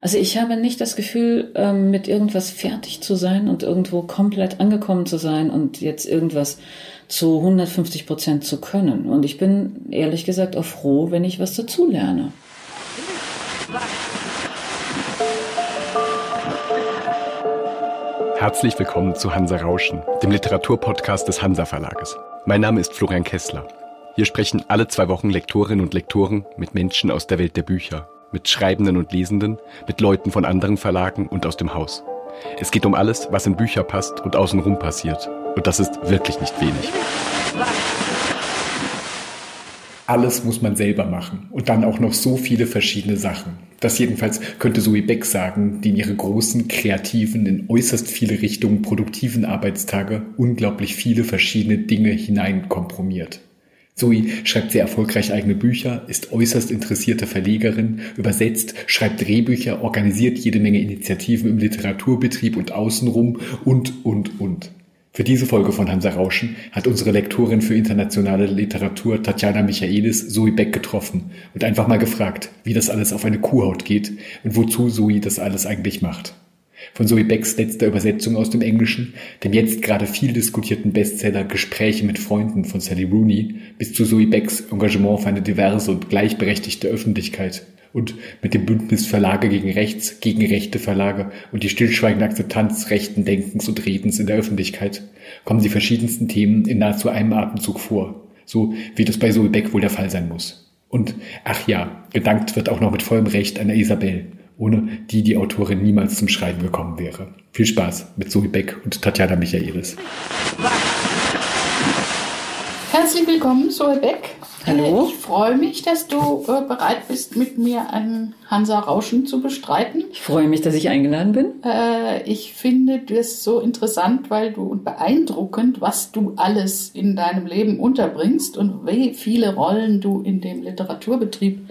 Also ich habe nicht das Gefühl, ähm, mit irgendwas fertig zu sein und irgendwo komplett angekommen zu sein und jetzt irgendwas zu 150 Prozent zu können. Und ich bin ehrlich gesagt auch froh, wenn ich was dazu lerne. Herzlich willkommen zu Hansa Rauschen, dem Literaturpodcast des Hansa Verlages. Mein Name ist Florian Kessler. Hier sprechen alle zwei Wochen Lektorinnen und Lektoren mit Menschen aus der Welt der Bücher mit Schreibenden und Lesenden, mit Leuten von anderen Verlagen und aus dem Haus. Es geht um alles, was in Bücher passt und außenrum passiert. Und das ist wirklich nicht wenig. Alles muss man selber machen und dann auch noch so viele verschiedene Sachen. Das jedenfalls könnte Zoe Beck sagen, die in ihre großen, kreativen, in äußerst viele Richtungen produktiven Arbeitstage unglaublich viele verschiedene Dinge hineinkompromiert. Zoe schreibt sehr erfolgreich eigene Bücher, ist äußerst interessierte Verlegerin, übersetzt, schreibt Drehbücher, organisiert jede Menge Initiativen im Literaturbetrieb und außenrum und, und, und. Für diese Folge von Hansa Rauschen hat unsere Lektorin für internationale Literatur Tatjana Michaelis Zoe Beck getroffen und einfach mal gefragt, wie das alles auf eine Kuhhaut geht und wozu Zoe das alles eigentlich macht. Von Zoe Becks letzter Übersetzung aus dem Englischen, dem jetzt gerade viel diskutierten Bestseller Gespräche mit Freunden von Sally Rooney, bis zu Zoe Becks Engagement für eine diverse und gleichberechtigte Öffentlichkeit. Und mit dem Bündnis Verlage gegen Rechts, gegen rechte Verlage und die stillschweigende Akzeptanz rechten Denkens und Redens in der Öffentlichkeit kommen die verschiedensten Themen in nahezu einem Atemzug vor, so wie das bei Zoe Beck wohl der Fall sein muss. Und, ach ja, gedankt wird auch noch mit vollem Recht einer Isabel, ohne die die Autorin niemals zum Schreiben gekommen wäre. Viel Spaß mit Zoe Beck und Tatjana Michaelis. Herzlich willkommen, Zoe Beck. Hallo. Ich freue mich, dass du äh, bereit bist, mit mir ein Hansa Rauschen zu bestreiten. Ich freue mich, dass ich eingeladen bin. Äh, ich finde das so interessant, weil du und beeindruckend, was du alles in deinem Leben unterbringst und wie viele Rollen du in dem Literaturbetrieb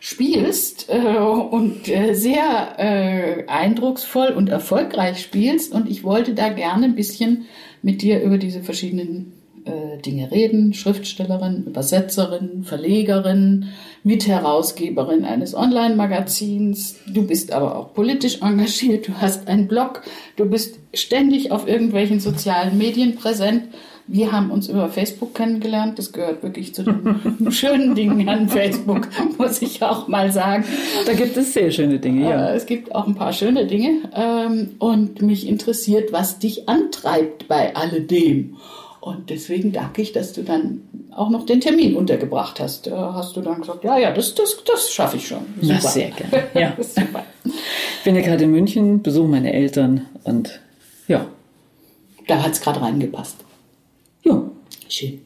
spielst äh, und äh, sehr äh, eindrucksvoll und erfolgreich spielst. Und ich wollte da gerne ein bisschen mit dir über diese verschiedenen äh, Dinge reden. Schriftstellerin, Übersetzerin, Verlegerin, Mitherausgeberin eines Online-Magazins. Du bist aber auch politisch engagiert. Du hast einen Blog. Du bist ständig auf irgendwelchen sozialen Medien präsent. Wir haben uns über Facebook kennengelernt. Das gehört wirklich zu den schönen Dingen an Facebook, muss ich auch mal sagen. Da gibt es sehr schöne Dinge, ja. Äh, Es gibt auch ein paar schöne Dinge. Ähm, Und mich interessiert, was dich antreibt bei alledem. Und deswegen danke ich, dass du dann auch noch den Termin untergebracht hast. Da hast du dann gesagt, ja, ja, das, das, das schaffe ich schon. Na, sehr gerne. Ja. Super. Ich bin ja gerade in München, besuche meine Eltern und ja, Da hat es gerade reingepasst. Ja. Schön.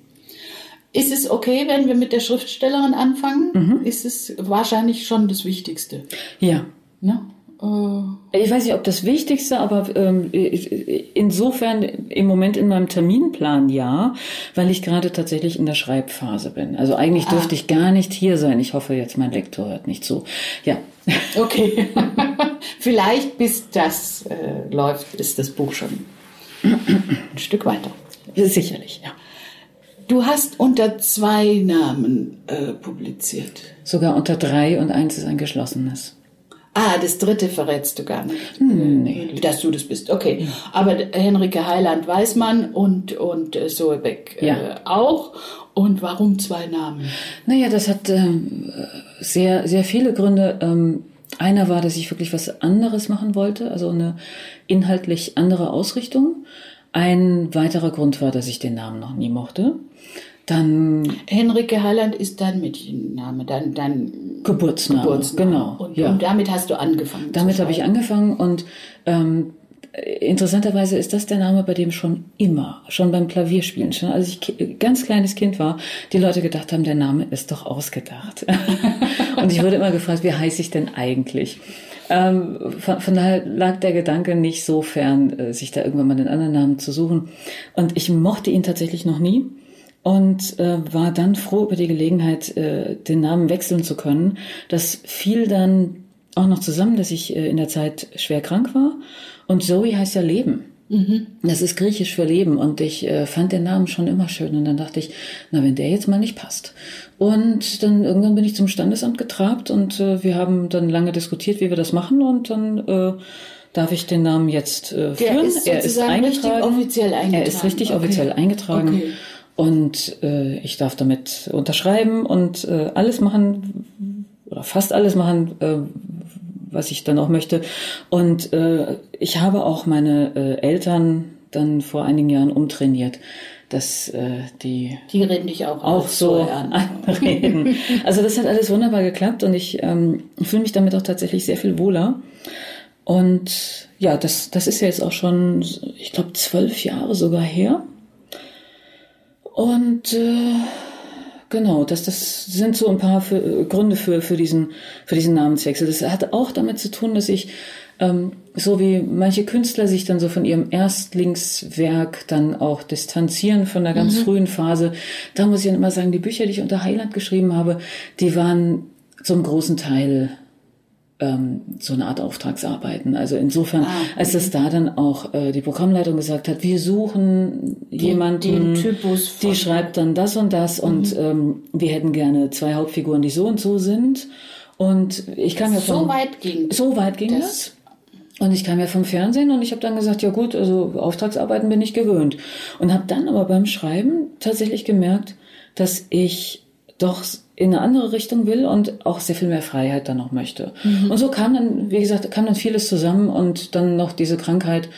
Ist es okay, wenn wir mit der Schriftstellerin anfangen? Ist es wahrscheinlich schon das Wichtigste. Ja. Ne? Äh, Ich weiß nicht, ob das Wichtigste, aber ähm, insofern im Moment in meinem Terminplan ja, weil ich gerade tatsächlich in der Schreibphase bin. Also eigentlich dürfte ich gar nicht hier sein. Ich hoffe jetzt, mein Lektor hört nicht zu. Ja. okay. Vielleicht bis das äh, läuft, ist das Buch schon ein Stück weiter. Sicherlich, ja. Du hast unter zwei Namen äh, publiziert. Sogar unter drei und eins ist ein geschlossenes. Ah, das dritte verrätst du gar nicht. Hm, Nee. Dass du das bist, okay. Aber Henrike Heiland weiß man und, und äh, Zoe Beck äh, Ja. auch. Und warum zwei Namen? Naja, das hat ähm, sehr, sehr viele Gründe. Ähm, einer war, dass ich wirklich was anderes machen wollte, also eine inhaltlich andere Ausrichtung. Ein weiterer Grund war, dass ich den Namen noch nie mochte. Dann Henrike Heiland ist dein Mädchenname, dein, dein Geburtsname, Geburtsname. genau. Und, ja. und damit hast du angefangen. Damit habe ich angefangen und ähm, interessanterweise ist das der Name, bei dem schon immer, schon beim Klavierspielen, schon als ich ganz kleines Kind war, die Leute gedacht haben, der Name ist doch ausgedacht. und ich wurde immer gefragt, wie heiße ich denn eigentlich? Ähm, von, von daher lag der Gedanke nicht so fern, äh, sich da irgendwann mal einen anderen Namen zu suchen. Und ich mochte ihn tatsächlich noch nie und äh, war dann froh über die Gelegenheit, äh, den Namen wechseln zu können. Das fiel dann auch noch zusammen, dass ich äh, in der Zeit schwer krank war. Und Zoe heißt ja Leben. Das ist griechisch für Leben und ich äh, fand den Namen schon immer schön und dann dachte ich, na wenn der jetzt mal nicht passt. Und dann irgendwann bin ich zum Standesamt getrabt und äh, wir haben dann lange diskutiert, wie wir das machen und dann äh, darf ich den Namen jetzt äh, Der führen. ist er ist eingetragen. offiziell Er ist eingetragen. richtig Okay. offiziell eingetragen. Okay. Und äh, ich darf damit unterschreiben und äh, alles machen oder fast alles machen, äh, was ich dann auch möchte. Und äh, ich habe auch meine äh, Eltern dann vor einigen Jahren umtrainiert, dass äh, die Die reden dich auch, auch so an. anreden. Also das hat alles wunderbar geklappt und ich ähm, fühle mich damit auch tatsächlich sehr viel wohler. Und ja, das, das ist ja jetzt auch schon, ich glaube, zwölf Jahre sogar her. Und äh, genau, das, das sind so ein paar für, äh, Gründe für, für, diesen, für diesen Namenswechsel. Das hat auch damit zu tun, dass ich, ähm, so wie manche Künstler sich dann so von ihrem Erstlingswerk dann auch distanzieren von der ganz frühen Phase, da muss ich dann immer sagen, die Bücher, die ich unter Heiland geschrieben habe, die waren zum großen Teil ähm, so eine Art Auftragsarbeiten. Also insofern, als das da dann auch äh, die Programmleitung gesagt hat, wir suchen jemanden, den Typus die schreibt dann das und das und ähm, wir hätten gerne zwei Hauptfiguren, die so und so sind. Und ich kam ja So von, weit ging so weit ging das. das. Und ich kam ja vom Fernsehen und ich habe dann gesagt, ja gut, also Auftragsarbeiten bin ich gewöhnt. Und habe dann aber beim Schreiben tatsächlich gemerkt, dass ich doch in eine andere Richtung will und auch sehr viel mehr Freiheit dann noch möchte. Und so kam dann, wie gesagt, kam dann vieles zusammen und dann noch diese Krankheit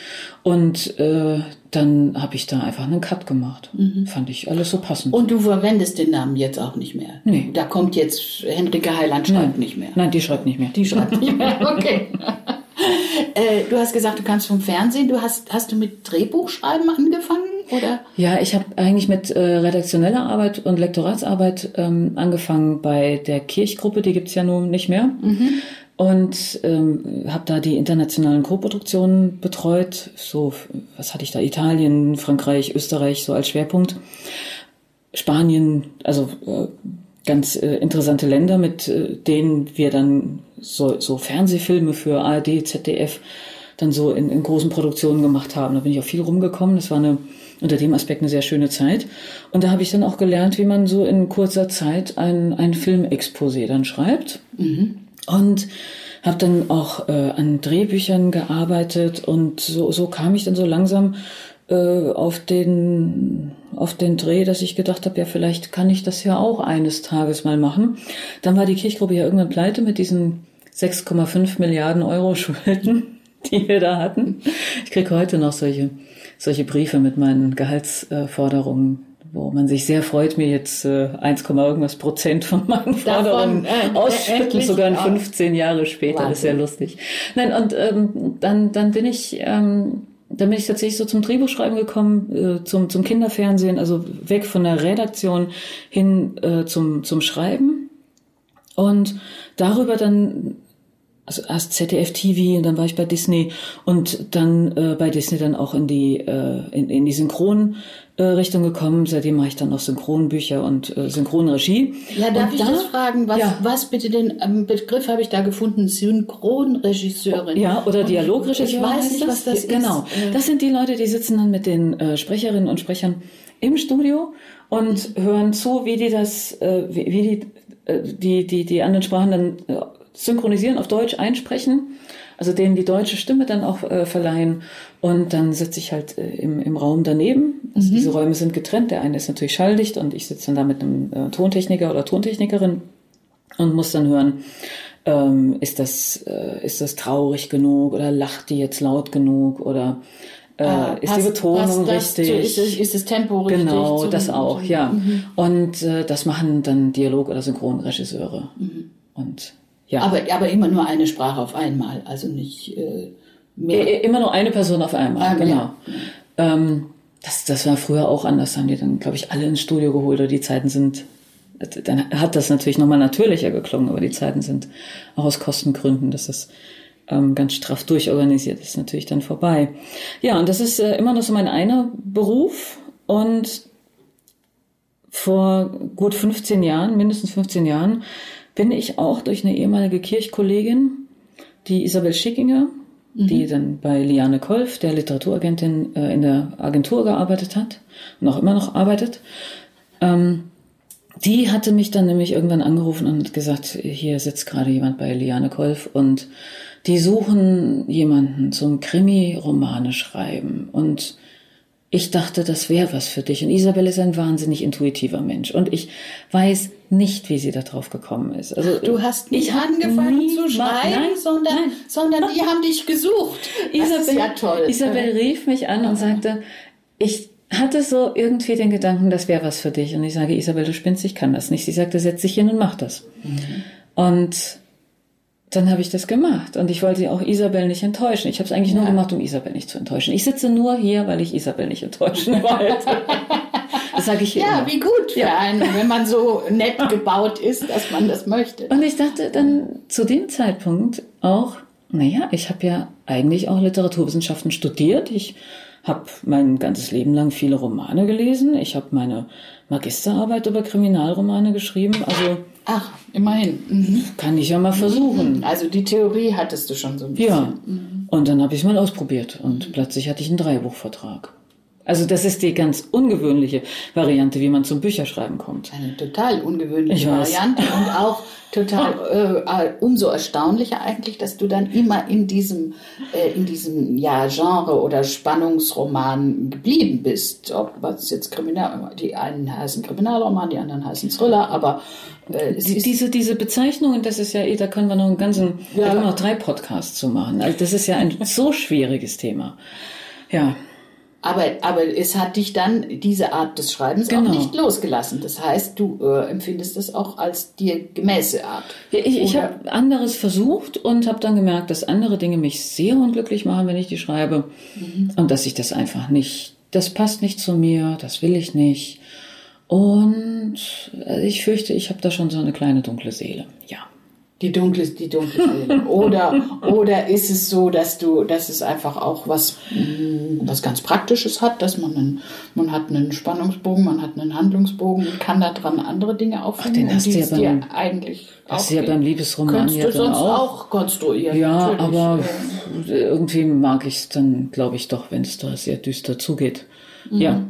und äh, dann habe ich da einfach einen Cut gemacht. Fand ich alles so passend. Und du verwendest den Namen jetzt auch nicht mehr. Nee. Da kommt jetzt Henrike Heiland schreibt nicht mehr. Nein, die schreibt nicht mehr. Die schreibt nicht mehr. Okay. äh, du hast gesagt, du kannst vom Fernsehen. Du hast, hast du mit Drehbuchschreiben angefangen? Oder? Ja, ich habe eigentlich mit äh, redaktioneller Arbeit und Lektoratsarbeit ähm, angefangen bei der Kirchgruppe, die gibt's ja nun nicht mehr. Und ähm, habe da die internationalen Co-Produktionen betreut. So, was hatte ich da? Italien, Frankreich, Österreich so als Schwerpunkt. Spanien, also äh, ganz äh, interessante Länder, mit äh, denen wir dann so, so Fernsehfilme für ARD, ZDF dann so in, in großen Produktionen gemacht haben. Da bin ich auch viel rumgekommen. Das war eine unter dem Aspekt eine sehr schöne Zeit. Und da habe ich dann auch gelernt, wie man so in kurzer Zeit ein, ein Filmexposé dann schreibt. Und habe dann auch äh, an Drehbüchern gearbeitet und so, so kam ich dann so langsam äh, auf den auf den Dreh, dass ich gedacht habe, ja vielleicht kann ich das ja auch eines Tages mal machen. Dann war die Kirchgruppe ja irgendwann pleite mit diesen 6,5 Milliarden Euro Schulden, die wir da hatten. Ich kriege heute noch solche solche Briefe mit meinen Gehaltsforderungen, wo man sich sehr freut, mir jetzt äh, 1, irgendwas Prozent von meinen Forderungen äh, ausschütten, endlich, sogar in ja. 15 Jahre später. Das ist sehr lustig. Nein, und ähm, dann, dann bin ich, ähm, dann bin ich tatsächlich so zum Drehbuchschreiben gekommen, äh, zum, zum Kinderfernsehen, also weg von der Redaktion hin äh, zum, zum Schreiben. Und darüber dann, also erst ZDF TV und dann war ich bei Disney und dann äh, bei Disney dann auch in die, äh, in, in die Synchron. äh, Richtung gekommen. Seitdem mache ich dann noch Synchronbücher und äh, Synchronregie. Ja, darf und ich da- das fragen? Was, Ja. was bitte den ähm, Begriff habe ich da gefunden? Synchronregisseurin. Ja, oder Und Dialogregisseur. Ich weiß nicht, was das Genau. ist. Äh, Das sind die Leute, die sitzen dann mit den äh, Sprecherinnen und Sprechern im Studio und hören zu, wie die das, äh, wie, wie die, äh, die, die, die anderen Sprachen dann äh, synchronisieren, auf Deutsch einsprechen. Also denen die deutsche Stimme dann auch äh, verleihen. Und dann sitze ich halt äh, im, im Raum daneben. Also diese Räume sind getrennt. Der eine ist natürlich schalldicht und ich sitze dann da mit einem äh, Tontechniker oder Tontechnikerin und muss dann hören, ähm, ist das äh, ist das traurig genug oder lacht die jetzt laut genug oder äh, ah, ist die passt- Betonung passt das richtig? Ist, ist das Tempo richtig? Genau, das auch, ja. Und äh, das machen dann Dialog- oder Synchronregisseure. Und ja, Aber, aber immer nur eine Sprache auf einmal, also nicht äh, mehr. Immer nur eine Person auf einmal, Ah, genau. ja. Ähm, das, das war früher auch anders, haben die dann, glaube ich, alle ins Studio geholt oder die Zeiten sind, dann hat das natürlich nochmal natürlicher geklungen, aber die Zeiten sind auch aus Kostengründen, dass das ähm, ganz straff durchorganisiert ist, natürlich dann vorbei. Ja, und das ist äh, immer noch so mein einer Beruf und vor gut 15 Jahren, mindestens 15 Jahren, bin ich auch durch eine ehemalige Kirchkollegin, die Isabel Schickinger, die dann bei Liane Kolf, der Literaturagentin, äh, in der Agentur gearbeitet hat und auch immer noch arbeitet. Ähm, die hatte mich dann nämlich irgendwann angerufen und gesagt, hier sitzt gerade jemand bei Liane Kolf und die suchen jemanden zum Krimi-Romane schreiben. Und ich dachte, das wäre was für dich. Und Isabel ist ein wahnsinnig intuitiver Mensch. Und ich weiß nicht, wie sie da drauf gekommen ist. Also, Du hast nicht angefangen nie zu schreiben, nein, sondern, nein. sondern die haben dich gesucht. Das ist ja toll. Isabel rief mich an und sagte, ich hatte so irgendwie den Gedanken, das wäre was für dich. Und ich sage, Isabel, du spinnst, ich kann das nicht. Sie sagte, setz dich hin und mach das. Und dann habe ich das gemacht. Und ich wollte auch Isabel nicht enttäuschen. Ich habe es eigentlich nur gemacht, um Isabel nicht zu enttäuschen. Ich sitze nur hier, weil ich Isabel nicht enttäuschen wollte. das sage ich ja, immer. wie gut für einen, wenn man so nett gebaut ist, dass man das möchte. Und ich dachte dann zu dem Zeitpunkt auch, naja, ich habe ja eigentlich auch Literaturwissenschaften studiert. Ich habe mein ganzes Leben lang viele Romane gelesen. Ich habe meine Magisterarbeit über Kriminalromane geschrieben. Also Ach, immerhin. Mhm. kann ich ja mal versuchen. Also die Theorie hattest du schon so ein bisschen. Ja. Und dann habe ich es mal ausprobiert und plötzlich hatte ich einen Dreibuchvertrag. Also das ist die ganz ungewöhnliche Variante, wie man zum Bücherschreiben kommt. Eine total ungewöhnliche. Variante und auch total äh, äh, umso erstaunlicher eigentlich, dass du dann immer in diesem äh, in diesem ja Genre oder Spannungsroman geblieben bist. Ob was jetzt Kriminal, die einen heißen Kriminalroman, die anderen heißen Thriller, aber äh, es Die, ist diese, diese Bezeichnungen, das ist ja, eh, da können wir noch einen ganzen, Ja. da können wir noch drei Podcasts zu machen. Also das ist ja ein so schwieriges Thema. Ja, Aber, aber es hat dich dann diese Art des Schreibens Genau. auch nicht losgelassen. Das heißt, du äh, empfindest es auch als dir gemäße Art. Ja, Ich, ich habe anderes versucht und habe dann gemerkt, dass andere Dinge mich sehr unglücklich machen, wenn ich die schreibe. Und dass ich das einfach nicht, das passt nicht zu mir, das will ich nicht. Und äh, ich fürchte, ich habe da schon so eine kleine dunkle Seele. Ja. Die dunkle, die dunkle Seele. Oder, oder ist es so, dass du, dass es einfach auch was, mh, was ganz Praktisches hat, dass man einen, man hat einen Spannungsbogen, man hat einen Handlungsbogen und kann da dran andere Dinge aufhängen, den um hast die du ja es dir beim- eigentlich hast du ja beim Liebesroman ja du dann sonst auch. auch, konstruieren. Ja, natürlich. aber irgendwie mag ich es dann, glaube ich, doch, wenn es da sehr düster zugeht. Ja.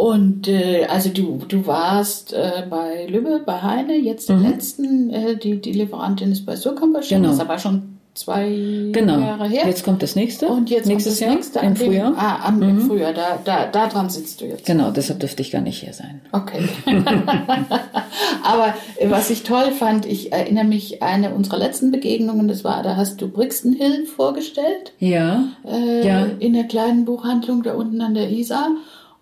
Und äh, also du, du warst äh, bei Lübbe, bei Heine, jetzt im letzten, äh, die, die Lieferantin ist bei Surkamp erschienen, Mhm. Genau. das ist aber schon zwei Genau. Jahre her. Jetzt kommt das nächste. und jetzt nächstes kommt das Jahr nächste im dem- Frühjahr. Ah, am im Frühjahr, da, da, da dran sitzt du jetzt. Genau, deshalb dürfte ich gar nicht hier sein. Okay. Aber äh, was ich toll fand, ich erinnere mich eine unserer letzten Begegnungen, das war, da hast du Brixton Hill vorgestellt Ja. äh, Ja. in der kleinen Buchhandlung da unten an der Isar.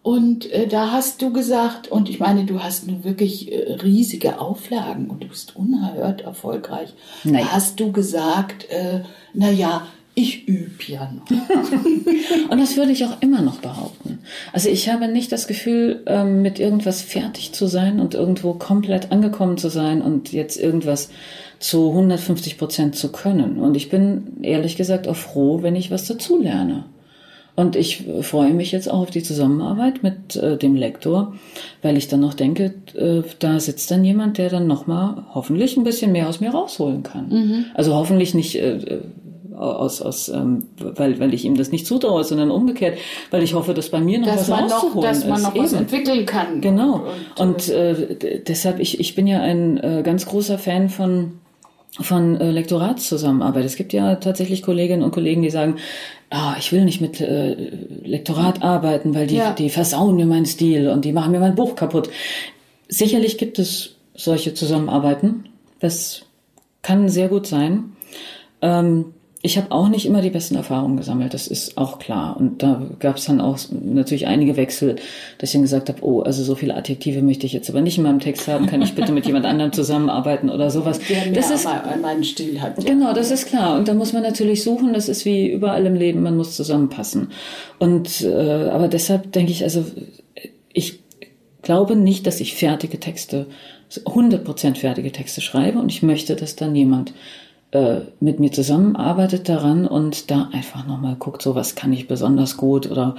Und äh, da hast du gesagt, und ich meine, du hast nun wirklich äh, riesige Auflagen und du bist unerhört erfolgreich. Naja. Da hast du gesagt, äh, naja, ich übe ja noch. Und das würde ich auch immer noch behaupten. Also ich habe nicht das Gefühl, ähm, mit irgendwas fertig zu sein und irgendwo komplett angekommen zu sein und jetzt irgendwas zu 150 Prozent zu können. Und ich bin ehrlich gesagt auch froh, wenn ich was dazu lerne. Und ich äh, freue mich jetzt auch auf die Zusammenarbeit mit äh, dem Lektor, weil ich dann noch denke, äh, da sitzt dann jemand, der dann nochmal hoffentlich ein bisschen mehr aus mir rausholen kann. Also hoffentlich nicht äh, äh, aus, aus ähm, weil, weil ich ihm das nicht zutraue, sondern umgekehrt, weil ich hoffe, dass bei mir noch Dass was man noch, rauszuholen dass man ist. noch was Eben. entwickeln kann. Genau. Und, Und, äh, d- deshalb, ich, ich bin ja ein äh, ganz großer Fan von von äh, Lektoratszusammenarbeit. Es gibt ja tatsächlich Kolleginnen und Kollegen, die sagen, ah, ich will nicht mit äh, Lektorat arbeiten, weil die, Ja. die versauen mir meinen Stil und die machen mir mein Buch kaputt. Sicherlich gibt es solche Zusammenarbeiten. Das kann sehr gut sein. Ähm, ich habe auch nicht immer die besten Erfahrungen gesammelt, das ist auch klar. Und da gab es dann auch natürlich einige Wechsel, dass ich dann gesagt habe, oh, also so viele Adjektive möchte ich jetzt aber nicht in meinem Text haben, kann ich bitte mit jemand anderem zusammenarbeiten oder sowas. der Das ist mein- meinen Stil hat. Genau, das ist klar. Und da muss man natürlich suchen. Das ist wie überall im Leben. Man muss zusammenpassen. Und äh, aber deshalb denke ich, also ich glaube nicht, dass ich fertige Texte, 100% fertige Texte schreibe. Und ich möchte, dass dann jemand äh, mit mir zusammenarbeitet daran und da einfach nochmal guckt, so was kann ich besonders gut oder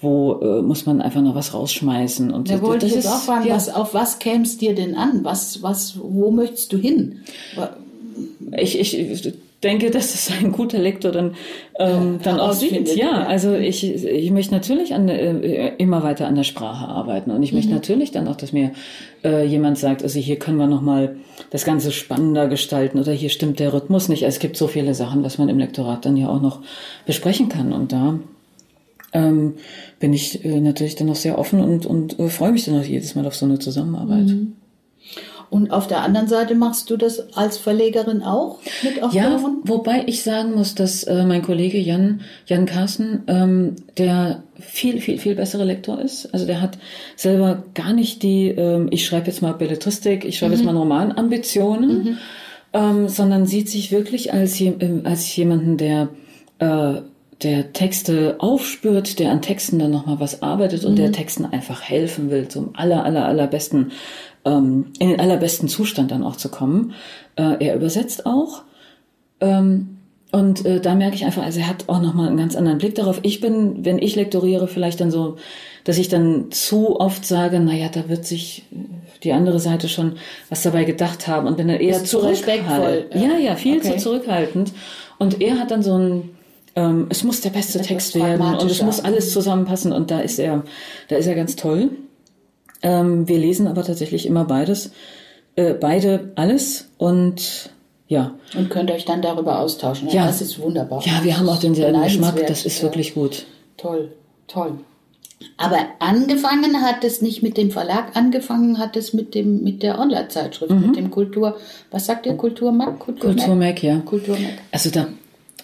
wo äh, muss man einfach noch was rausschmeißen. Und Da wollte ich das jetzt auch fragen, ja. was, auf was kämst dir denn an? Was, was, wo möchtest du hin? Ich, ich, denke, dass es ein guter Lektor dann, ähm, dann auch sieht. Ja, also ich, ich möchte natürlich an, äh, immer weiter an der Sprache arbeiten und ich möchte mhm. natürlich dann auch, dass mir äh, jemand sagt, also hier können wir nochmal das Ganze spannender gestalten oder hier stimmt der Rhythmus nicht. Also es gibt so viele Sachen, was man im Lektorat dann ja auch noch besprechen kann und da ähm, bin ich äh, natürlich dann noch sehr offen und, und äh, freue mich dann auch jedes Mal auf so eine Zusammenarbeit. Mhm. Und auf der anderen Seite machst du das als Verlegerin auch mit Autoren? Ja, wobei ich sagen muss, dass äh, mein Kollege Jan, Jan Carsten, ähm, der viel, viel, viel bessere Lektor ist. Also der hat selber gar nicht die, ähm, ich schreibe jetzt mal Belletristik, ich schreibe mhm. jetzt mal Romanambitionen, mhm. ähm, sondern sieht sich wirklich als, ähm, als jemanden, der äh, der Texte aufspürt, der an Texten dann nochmal was arbeitet und mhm. der Texten einfach helfen will, zum aller, aller, allerbesten ähm, in den allerbesten Zustand dann auch zu kommen. Äh, er übersetzt auch. Ähm, und äh, da merke ich einfach, also er hat auch nochmal einen ganz anderen Blick darauf. Ich bin, wenn ich lektoriere, vielleicht dann so, dass ich dann zu oft sage, naja, da wird sich die andere Seite schon was dabei gedacht haben und bin dann eher zurückhaltend. Ja, ja, viel okay. zu zurückhaltend. Und er hat dann so ein, ähm, es muss der beste Text werden und es muss alles zusammenpassen und da ist er, da ist er ganz toll. Ähm, wir lesen aber tatsächlich immer beides, äh, beide alles und ja. Und könnt euch dann darüber austauschen. Ja, das ist wunderbar. Ja, wir haben auch denselben Geschmack. Das ist ja. wirklich gut. Toll, toll. Aber angefangen hat es nicht mit dem Verlag, angefangen hat es mit dem mit der Online-Zeitschrift, mhm. mit dem Kultur. Was sagt ihr Kulturmac? Kultur Kulturmac, ja. Kulturmac. Also da,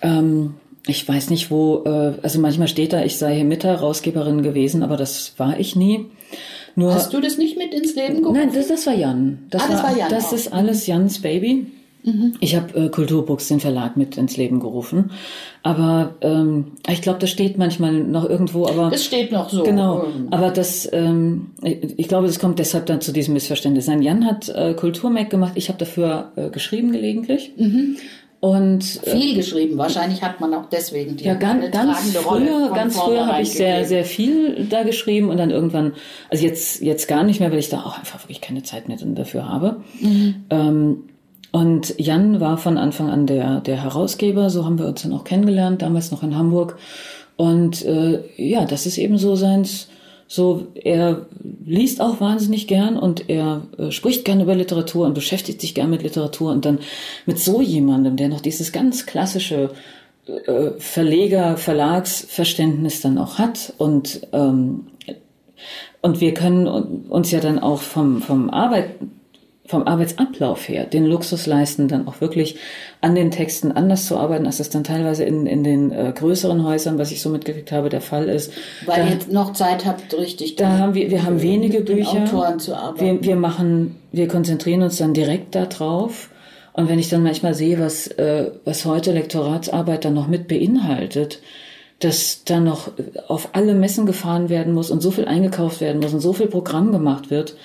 ähm, ich weiß nicht wo. Äh, also manchmal steht da, ich sei hier Mitherausgeberin gewesen, aber das war ich nie. Nur, Hast du das nicht mit ins Leben gerufen? Nein, das, das war Jan. Das, ah, das war, war Jan. Das auch. ist alles Jans Baby. Mhm. Ich habe äh, Kulturbooks, den Verlag, mit ins Leben gerufen. Aber ähm, ich glaube, das steht manchmal noch irgendwo. Aber das steht noch so. Genau. Aber das, ähm, ich glaube, das kommt deshalb dann zu diesem Missverständnis. Nein, Jan hat äh, Kulturmac gemacht. Ich habe dafür äh, geschrieben gelegentlich. Mhm. Und, äh, viel geschrieben. Wahrscheinlich hat man auch deswegen die ja, ganz, ganz früher, ganz früher habe ich sehr, sehr viel da geschrieben und dann irgendwann, also jetzt, jetzt gar nicht mehr, weil ich da auch einfach wirklich keine Zeit mehr dafür habe. Mhm. Ähm, und Jan war von Anfang an der, der Herausgeber, so haben wir uns dann auch kennengelernt, damals noch in Hamburg. Und äh, ja, das ist eben so seins, so, er liest auch wahnsinnig gern und er äh, spricht gern über Literatur und beschäftigt sich gern mit Literatur und dann mit so jemandem, der noch dieses ganz klassische äh, Verleger, Verlagsverständnis dann auch hat und ähm, und wir können uns ja dann auch vom vom Arbeit vom Arbeitsablauf her den Luxus leisten, dann auch wirklich an den Texten anders zu arbeiten, als das dann teilweise in, in den äh, größeren Häusern, was ich so mitgekriegt habe, der Fall ist. Weil da, ihr jetzt noch Zeit habt, richtig. Da haben wir, wir haben wenige Bücher. Autoren zu arbeiten. Wir, wir machen, wir konzentrieren uns dann direkt darauf. Und wenn ich dann manchmal sehe, was, äh, was heute Lektoratsarbeit dann noch mit beinhaltet, dass da noch auf alle Messen gefahren werden muss und so viel eingekauft werden muss und so viel Programm gemacht wird,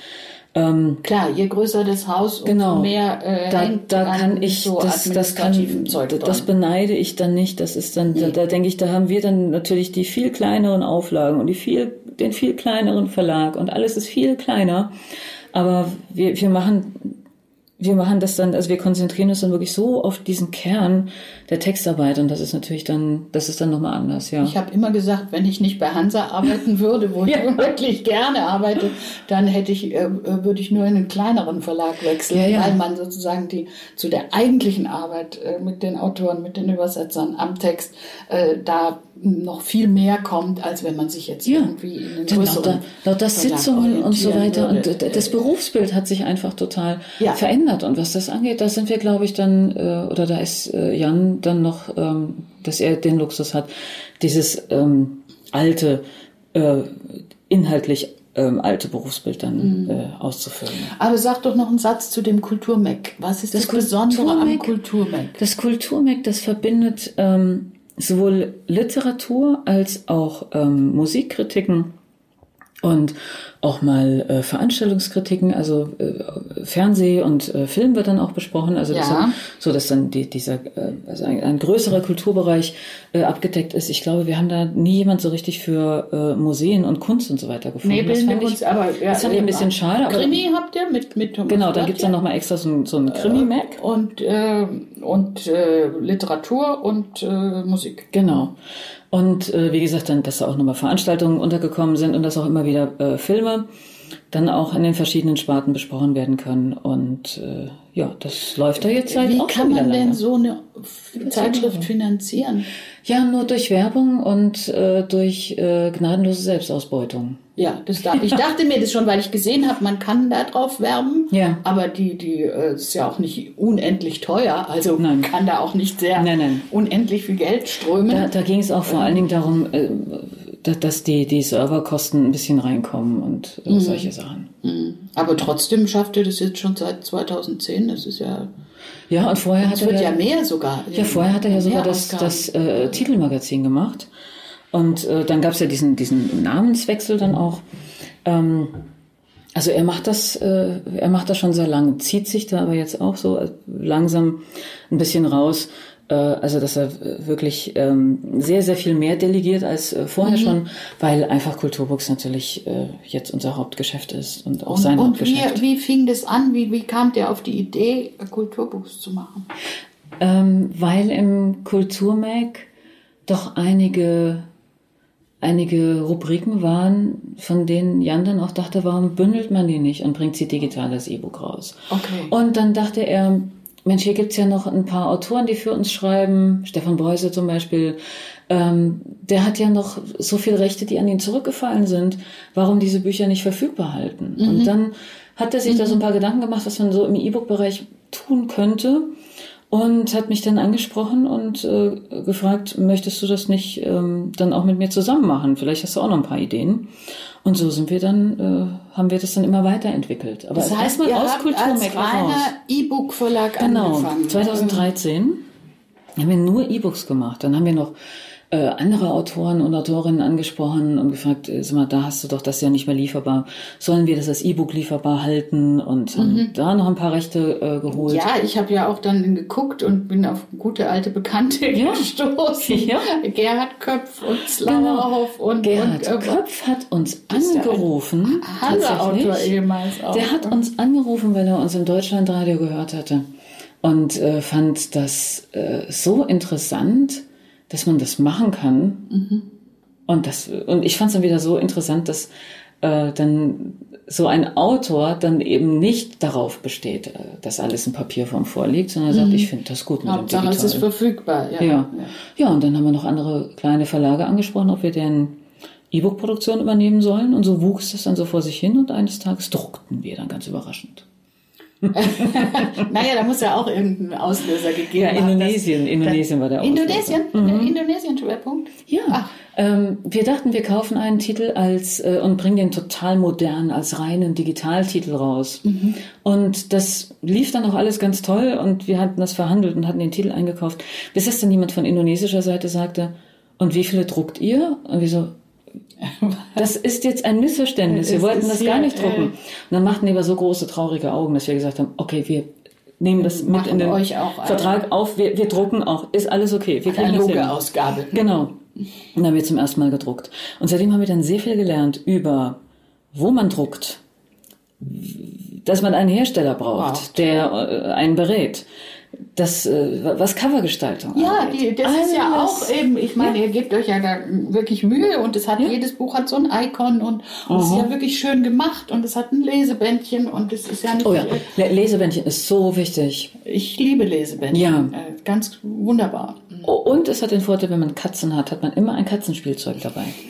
ähm, Klar, je größer das Haus, genau, umso mehr äh, da, da kann ich so das, das kann, Zeug dran. das beneide ich dann nicht. Das ist dann, nee. da, da denke ich, da haben wir dann natürlich die viel kleineren Auflagen und die viel, den viel kleineren Verlag und alles ist viel kleiner. Aber wir, wir machen wir machen das dann, also wir konzentrieren uns dann wirklich so auf diesen Kern der Textarbeit und das ist natürlich dann, das ist dann nochmal anders, ja. Ich habe immer gesagt, wenn ich nicht bei Hansa arbeiten würde, wo ich ja. wirklich gerne arbeite, dann hätte ich, äh, würde ich nur in einen kleineren Verlag wechseln, ja, ja. weil man sozusagen die zu der eigentlichen Arbeit äh, mit den Autoren, mit den Übersetzern am Text äh, da noch viel mehr kommt, als wenn man sich jetzt ja. irgendwie in den größeren lauter, Sitzungen und so weiter. Würde. Und das Berufsbild hat sich einfach total ja. verändert. Und was das angeht, da sind wir, glaube ich, dann, äh, oder da ist äh, Jan dann noch, ähm, dass er den Luxus hat, dieses ähm, alte, äh, inhaltlich ähm, alte Berufsbild dann mhm. äh, auszufüllen. Aber sag doch noch einen Satz zu dem Kulturmeck. Was ist das, das Besondere am Kulturmeck? Das Kulturmeck, das verbindet ähm, sowohl Literatur als auch ähm, Musikkritiken. Und auch mal äh, Veranstaltungskritiken, also äh, Fernseh und äh, Film wird dann auch besprochen, also Ja. dann, so dass dann die, dieser äh, also ein, ein größerer Kulturbereich äh, abgedeckt ist. Ich glaube, wir haben da nie jemand so richtig für äh, Museen und Kunst und so weiter gefunden. Nee, das fand ich, Kunst, aber ja, das fand ich ein bisschen schade. Aber, Krimi habt ihr mit, mit Thomas genau, dann Blatt, gibt's dann ja? nochmal extra so ein, so ein Krimi-Mac. und, äh, und äh, Literatur und äh, Musik. Genau. Und äh, wie gesagt, dann, dass da auch nochmal Veranstaltungen untergekommen sind und dass auch immer wieder äh, Filme dann auch in den verschiedenen Sparten besprochen werden können. Und äh, ja, das läuft da jetzt seit Wie kann man denn so eine Zeitschrift finanzieren? Ja, nur durch Werbung und äh, durch äh, gnadenlose Selbstausbeutung. Ja, das da, ich dachte mir das schon, weil ich gesehen habe, man kann da drauf werben. Ja. Aber die, die äh, ist ja auch nicht unendlich teuer, also Nein. kann da auch nicht sehr Nein, nein. unendlich viel Geld strömen. Da, da ging es auch vor allen Dingen darum, äh, dass die, die Serverkosten ein bisschen reinkommen und äh, solche Sachen. Aber trotzdem schafft ihr das jetzt schon seit 2010. Das ist ja, Ja, und vorher es hat wird er ja mehr sogar. Ja, vorher hat er ja sogar das, das äh, Titelmagazin gemacht. Und äh, dann gab's ja diesen, diesen Namenswechsel dann auch. Ähm, also er macht das, äh, er macht das schon sehr lange, zieht sich da aber jetzt auch so langsam ein bisschen raus. Äh, also dass er wirklich ähm, sehr, sehr viel mehr delegiert als äh, vorher Mhm. schon, weil einfach Kulturbooks natürlich äh, jetzt unser Hauptgeschäft ist und auch Und, sein und wie, Hauptgeschäft. wie fing das an? Wie, wie kam der auf die Idee, Kulturbuchs zu machen? Ähm, weil im Kulturmag doch einige, einige Rubriken waren, von denen Jan dann auch dachte, warum bündelt man die nicht und bringt sie digital als E-Book raus? Okay. Und dann dachte er, Mensch, hier gibt's ja noch ein paar Autoren, die für uns schreiben. Stefan Beuse zum Beispiel. Ähm, der hat ja noch so viele Rechte, die an ihn zurückgefallen sind. Warum diese Bücher nicht verfügbar halten? Und dann hat er sich da so ein paar Gedanken gemacht, was man so im E-Book-Bereich tun könnte. Und hat mich dann angesprochen und äh, gefragt, möchtest du das nicht ähm, dann auch mit mir zusammen machen? Vielleicht hast du auch noch ein paar Ideen. Und so sind wir dann, äh, haben wir das dann immer weiterentwickelt. Aber Das heißt, ihr aus heraus. reiner E-Book-Verlag Genau, angefangen. 2013 haben wir nur E-Books gemacht. Dann haben wir noch äh, andere Autoren und Autorinnen angesprochen und gefragt, äh, sag mal, da hast du doch das ja nicht mehr lieferbar. Sollen wir das als E-Book lieferbar halten? Und haben da noch ein paar Rechte äh, geholt. Ja, ich habe ja auch dann geguckt und bin auf gute alte Bekannte Ja. gestoßen. Ja. Gerhard Köpf und Slauerhoff und, Gerhard und äh, Köpf hat uns angerufen. Hansa-Autor tatsächlich. ehemals auch. Der hat uns angerufen, weil er uns im Deutschlandradio gehört hatte und äh, fand das äh, so interessant, dass man das machen kann. Und das und ich fand es dann wieder so interessant, dass äh, dann so ein Autor dann eben nicht darauf besteht, äh, dass alles in Papierform vorliegt, sondern sagt, ich finde das gut mit dem Hauptsache, es ist Digital. verfügbar. Ja. Ja. ja, und dann haben wir noch andere kleine Verlage angesprochen, ob wir deren E-Book-Produktion übernehmen sollen. Und so wuchs das dann so vor sich hin und eines Tages druckten wir dann ganz überraschend. Naja, da muss ja auch irgendeinen Auslöser gegeben Ja, haben. Indonesien. dass- Indonesien war der Auslöser. Indonesien? Der Indonesien-Schwerpunkt? Ja. Ach. Ähm, wir dachten, wir kaufen einen Titel als äh, und bringen den total modern als reinen Digitaltitel raus. Und das lief dann auch alles ganz toll und wir hatten das verhandelt und hatten den Titel eingekauft, bis es dann jemand von indonesischer Seite sagte, und wie viele druckt ihr? Und wir so, das ist jetzt ein Missverständnis. Wir wollten das gar nicht drucken. äh, Und dann machten die aber so große, traurige Augen, dass wir gesagt haben, okay, wir nehmen das mit in den Vertrag auf, wir, wir drucken auch. Ist alles okay. Wir kriegen das hin. Analoge-Ausgabe. Genau. Und dann haben wir zum ersten Mal gedruckt. Und seitdem haben wir dann sehr viel gelernt über, wo man druckt, dass man einen Hersteller braucht, Wow. der äh, einen berät, das, äh, was Covergestaltung Ja, die, das ist ja Alles. auch eben, ich meine, ihr gebt euch ja da wirklich Mühe und es hat, Ja. jedes Buch hat so ein Icon und, es ist ja wirklich schön gemacht und es hat ein Lesebändchen und es ist ja nicht, Oh ja, Le- Lesebändchen ist so wichtig. ich liebe Lesebändchen. Ja. Äh, ganz wunderbar. Oh, Und es hat den Vorteil, wenn man Katzen hat, hat man immer ein Katzenspielzeug dabei.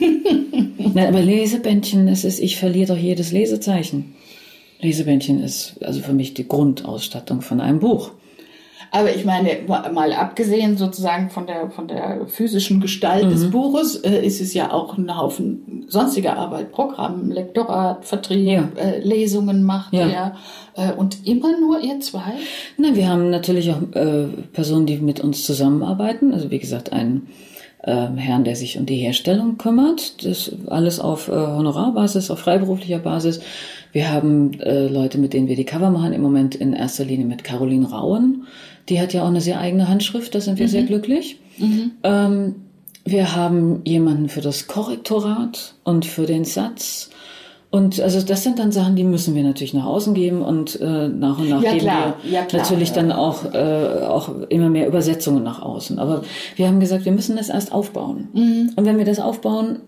Nein, aber Lesebändchen, das ist, ich verliere doch jedes Lesezeichen. Lesebändchen ist also für mich die Grundausstattung von einem Buch. Aber ich meine, mal abgesehen sozusagen von der, von der physischen Gestalt Mhm. des Buches, äh, ist es ja auch ein Haufen sonstiger Arbeit. Programm, Lektorat, Vertrieb, Ja. äh, Lesungen macht Ja. er. Äh, und immer nur ihr zwei? Nein, wir haben natürlich auch äh, Personen, die mit uns zusammenarbeiten. Also wie gesagt, ein ähm, Herrn, der sich um die Herstellung kümmert. Das alles auf äh, Honorarbasis, auf freiberuflicher Basis. Wir haben äh, Leute, mit denen wir die Cover machen, im Moment in erster Linie mit Caroline Rauen. Die hat ja auch eine sehr eigene Handschrift, da sind wir mhm. sehr glücklich. Mhm. Ähm, wir haben jemanden für das Korrektorat und für den Satz. Und also das sind dann Sachen, die müssen wir natürlich nach außen geben und äh, nach und nach ja, geben klar. wir ja, klar. natürlich dann auch, äh, auch immer mehr Übersetzungen nach außen. Aber wir haben gesagt, wir müssen das erst aufbauen. Mhm. Und wenn wir das aufbauen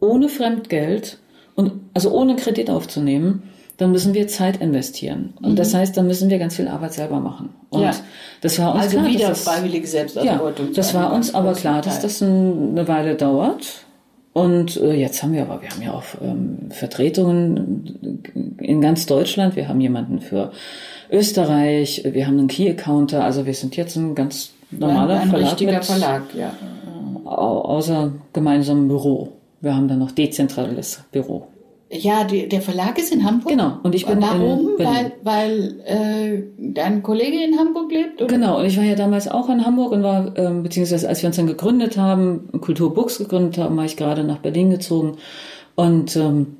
ohne Fremdgeld und also ohne Kredit aufzunehmen, dann müssen wir Zeit investieren. Und mhm. das heißt, dann müssen wir ganz viel Arbeit selber machen. Und ja. das war uns also klar, wieder das, freiwillige Selbstverantwortung. Ja, das war uns aber klar, dass das eine Weile dauert. Und äh, jetzt haben wir aber, wir haben ja auch ähm, Vertretungen in ganz Deutschland. Wir haben jemanden für Österreich, wir haben einen Key-Accounter. Also wir sind jetzt ein ganz normaler ein, ein Verlag. richtiger mit, Verlag, ja. Außer gemeinsamem Büro. Wir haben dann noch dezentrales Büro. Ja, die, der Verlag ist in Hamburg. Genau. Und ich bin Warum? In weil weil äh, dein Kollege in Hamburg lebt? Oder? Genau. Und ich war ja damals auch in Hamburg und war, ähm, beziehungsweise als wir uns dann gegründet haben, Kulturbooks gegründet haben, war ich gerade nach Berlin gezogen. Und ähm,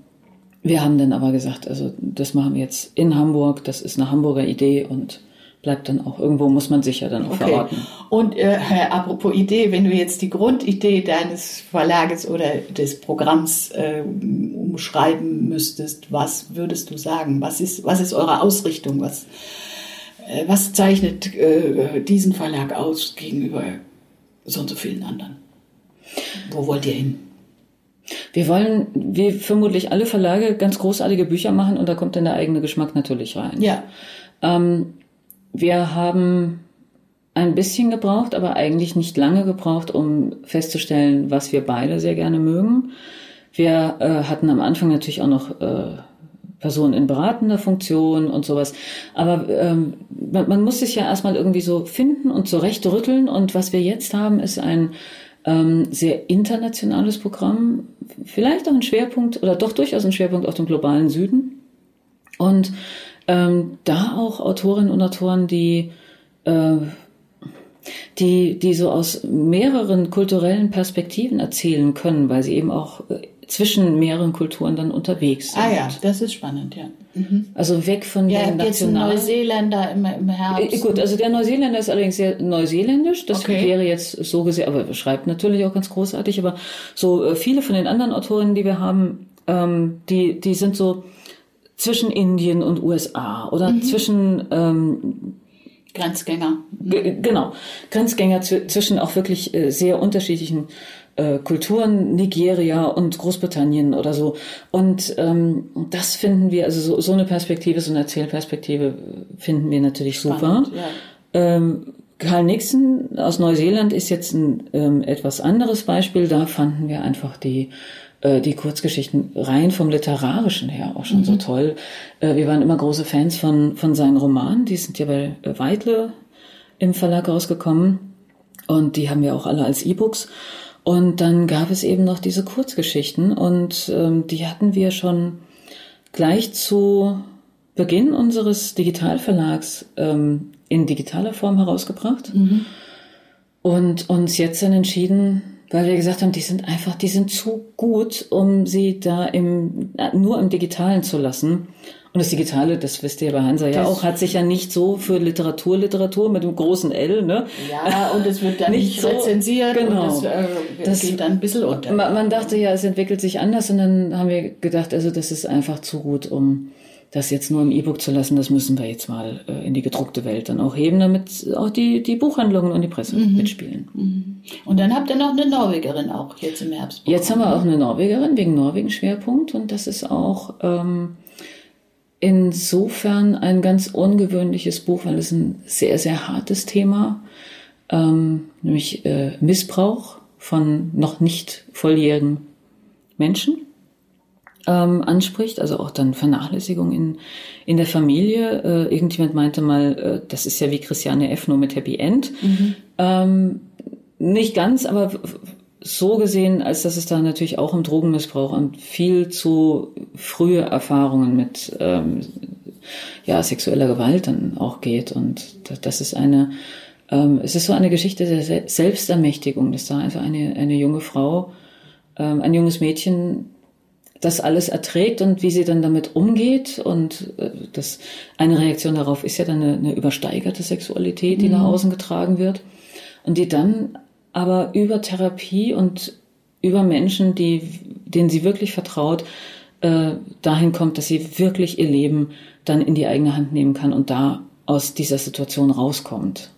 wir haben dann aber gesagt, also das machen wir jetzt in Hamburg. Das ist eine Hamburger Idee und bleibt dann auch irgendwo, muss man sich ja dann auch okay. verorten. Und äh, apropos Idee, wenn du jetzt die Grundidee deines Verlages oder des Programms äh, umschreiben müsstest, was würdest du sagen? Was ist, was ist eure Ausrichtung? Was, äh, was zeichnet äh, diesen Verlag aus gegenüber so und so vielen anderen? Wo wollt ihr hin? Wir wollen, wie vermutlich alle Verlage, ganz großartige Bücher machen und da kommt dann der eigene Geschmack natürlich rein. Ja. Ähm, wir haben ein bisschen gebraucht, aber eigentlich nicht lange gebraucht, um festzustellen, was wir beide sehr gerne mögen. Wir äh, hatten am Anfang natürlich auch noch äh, Personen in beratender Funktion und sowas. Aber ähm, man, man muss sich ja erstmal irgendwie so finden und zurechtrütteln. Und was wir jetzt haben, ist ein ähm, sehr internationales Programm. Vielleicht auch ein Schwerpunkt oder doch durchaus ein Schwerpunkt auf dem globalen Süden. Und ähm, da auch Autorinnen und Autoren, die, äh, die, die so aus mehreren kulturellen Perspektiven erzählen können, weil sie eben auch äh, zwischen mehreren Kulturen dann unterwegs sind. Ah ja, das ist spannend, ja. Mhm. Also weg von ja, den nationalen... Neuseeländer im, im Herbst. Äh, gut, also der Neuseeländer ist allerdings sehr neuseeländisch. Das okay. wäre jetzt so gesehen, aber schreibt natürlich auch ganz großartig. Aber so äh, viele von den anderen Autorinnen, die wir haben, ähm, die, die sind so zwischen Indien und USA oder mhm. zwischen ähm, Grenzgänger. Genau, Grenzgänger zwischen auch wirklich äh, sehr unterschiedlichen äh, Kulturen, Nigeria und Großbritannien oder so. Und ähm, das finden wir, also so, so eine Perspektive, so eine Erzählperspektive finden wir natürlich Spannend, super. Ja. Ähm, Karl Nixon aus Neuseeland ist jetzt ein ähm, etwas anderes Beispiel. Da fanden wir einfach die äh, die Kurzgeschichten rein vom Literarischen her auch schon mhm. so toll. Äh, wir waren immer große Fans von, von seinen Romanen. Die sind ja bei äh, Weidle im Verlag rausgekommen. Und die haben wir auch alle als E-Books. Und dann gab es eben noch diese Kurzgeschichten. Und ähm, die hatten wir schon gleich zu Beginn unseres Digitalverlags ähm, in digitaler Form herausgebracht. Mhm. Und uns jetzt dann entschieden, weil wir gesagt haben, die sind einfach, die sind zu gut, um sie da im, nur im Digitalen zu lassen. Und das Digitale, das wisst ihr bei Hansa ja auch, hat sich ja nicht so für Literatur, Literatur mit dem großen L, ne? Ja, und es wird dann nicht, nicht so, rezensiert genau. und es äh, das geht dann ein bisschen unter. Man, man dachte ja, es entwickelt sich anders und dann haben wir gedacht, also das ist einfach zu gut, um das jetzt nur im E-Book zu lassen, das müssen wir jetzt mal äh, in die gedruckte Welt dann auch heben, damit auch die, die Buchhandlungen und die Presse mhm. mitspielen. Mhm. Und dann habt ihr noch eine Norwegerin auch jetzt im Herbst. Jetzt haben wir auch eine Norwegerin wegen Norwegen-Schwerpunkt und das ist auch ähm, insofern ein ganz ungewöhnliches Buch, weil es ein sehr, sehr hartes Thema, ähm, nämlich äh, Missbrauch von noch nicht volljährigen Menschen ähm, anspricht, also auch dann Vernachlässigung in, in der Familie. Äh, irgendjemand meinte mal, äh, das ist ja wie Christiane F. nur mit Happy End. Mhm. Ähm, nicht ganz, aber so gesehen, als dass es da natürlich auch um Drogenmissbrauch und viel zu frühe Erfahrungen mit ähm, ja, sexueller Gewalt dann auch geht. Und das ist eine ähm, es ist so eine Geschichte der Selbstermächtigung, dass da einfach eine, eine junge Frau, ähm, ein junges Mädchen das alles erträgt und wie sie dann damit umgeht. Und äh, das eine Reaktion darauf ist ja dann eine, eine übersteigerte Sexualität, die mhm. nach außen getragen wird. Und die dann aber über Therapie und über Menschen, die, denen sie wirklich vertraut, äh, dahin kommt, dass sie wirklich ihr Leben dann in die eigene Hand nehmen kann und da aus dieser Situation rauskommt.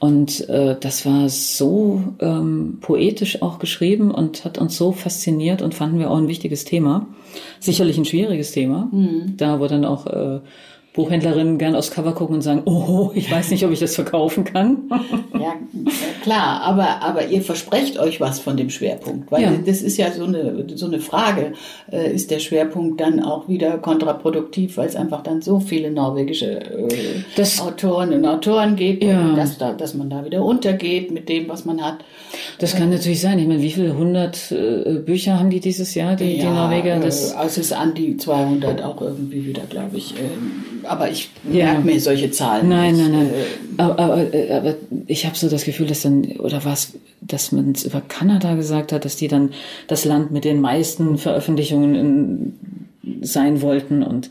Und äh, das war so ähm, poetisch auch geschrieben und hat uns so fasziniert und fanden wir auch ein wichtiges Thema. Sicherlich ein schwieriges Thema, mhm. da wo dann auch äh, Buchhändlerinnen gern aufs Cover gucken und sagen, oh, ich weiß nicht, ob ich das verkaufen kann. ja, klar, aber, aber ihr versprecht euch was von dem Schwerpunkt, weil ja. das ist ja so eine, so eine Frage, äh, ist der Schwerpunkt dann auch wieder kontraproduktiv, weil es einfach dann so viele norwegische äh, das, Autoren und Autoren gibt, ja. dass, da, dass man da wieder untergeht mit dem, was man hat. Das kann natürlich sein. Ich meine, wie viele hundert äh, Bücher haben die dieses Jahr, die, ja, die Norweger? Das also es ist an die 200 auch irgendwie wieder, glaube ich. Aber ich ja. merke mir solche Zahlen. Nein, nicht. nein, nein. Äh, aber, aber, äh, aber ich habe so das Gefühl, dass dann, oder was, dass man es über Kanada gesagt hat, dass die dann das Land mit den meisten Veröffentlichungen in, sein wollten und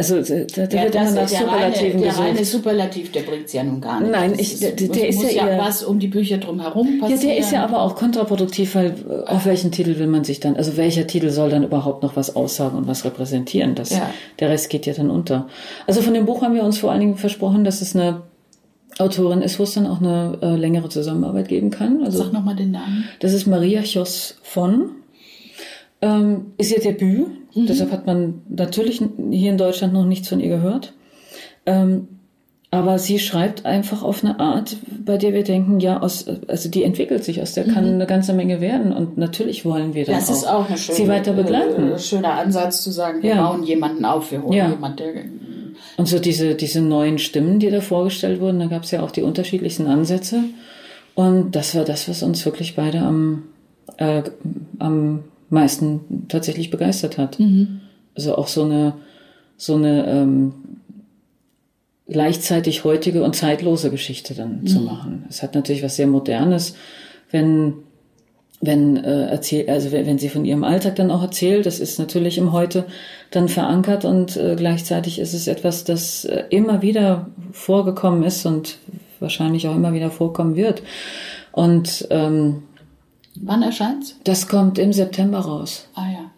also da, da ja, wird das, nach Superlativen reine, Der reine Superlativ, der bringt es ja nun gar nicht. Nein, ich, der, der, der ist ja, eher, was um die Bücher drumherum passiert. Ja, der ist ja aber auch kontraproduktiv, weil äh, auf welchen Titel will man sich dann, also welcher Titel soll dann überhaupt noch was aussagen und was repräsentieren? Das, ja. Der Rest geht ja dann unter. Also von dem Buch haben wir uns vor allen Dingen versprochen, dass es eine Autorin ist, wo es dann auch eine äh, längere Zusammenarbeit geben kann. Also, Sag nochmal den Namen. Das ist Maria Chos von. Ähm, ist ihr Debüt. Mhm. Deshalb hat man natürlich hier in Deutschland noch nichts von ihr gehört. Ähm, aber sie schreibt einfach auf eine Art, bei der wir denken, ja, aus, also die entwickelt sich, aus der kann mhm. eine ganze Menge werden. Und natürlich wollen wir das. Das ist auch eine schöne, sie weiter begleiten. Äh, schöner Ansatz zu sagen, wir ja. bauen jemanden auf, wir holen ja. jemanden, der und so diese, diese neuen Stimmen, die da vorgestellt wurden, da gab es ja auch die unterschiedlichsten Ansätze. Und das war das, was uns wirklich beide am, äh, am meisten tatsächlich begeistert hat. Mhm. Also auch so eine, so eine ähm, gleichzeitig heutige und zeitlose Geschichte dann mhm. zu machen. Es hat natürlich was sehr Modernes, wenn wenn äh, erzählt, also wenn, wenn sie von ihrem Alltag dann auch erzählt, das ist natürlich im Heute dann verankert und äh, gleichzeitig ist es etwas, das äh, immer wieder vorgekommen ist und wahrscheinlich auch immer wieder vorkommen wird. Und ähm, Wann erscheint's? Das kommt im September raus. Ah ja.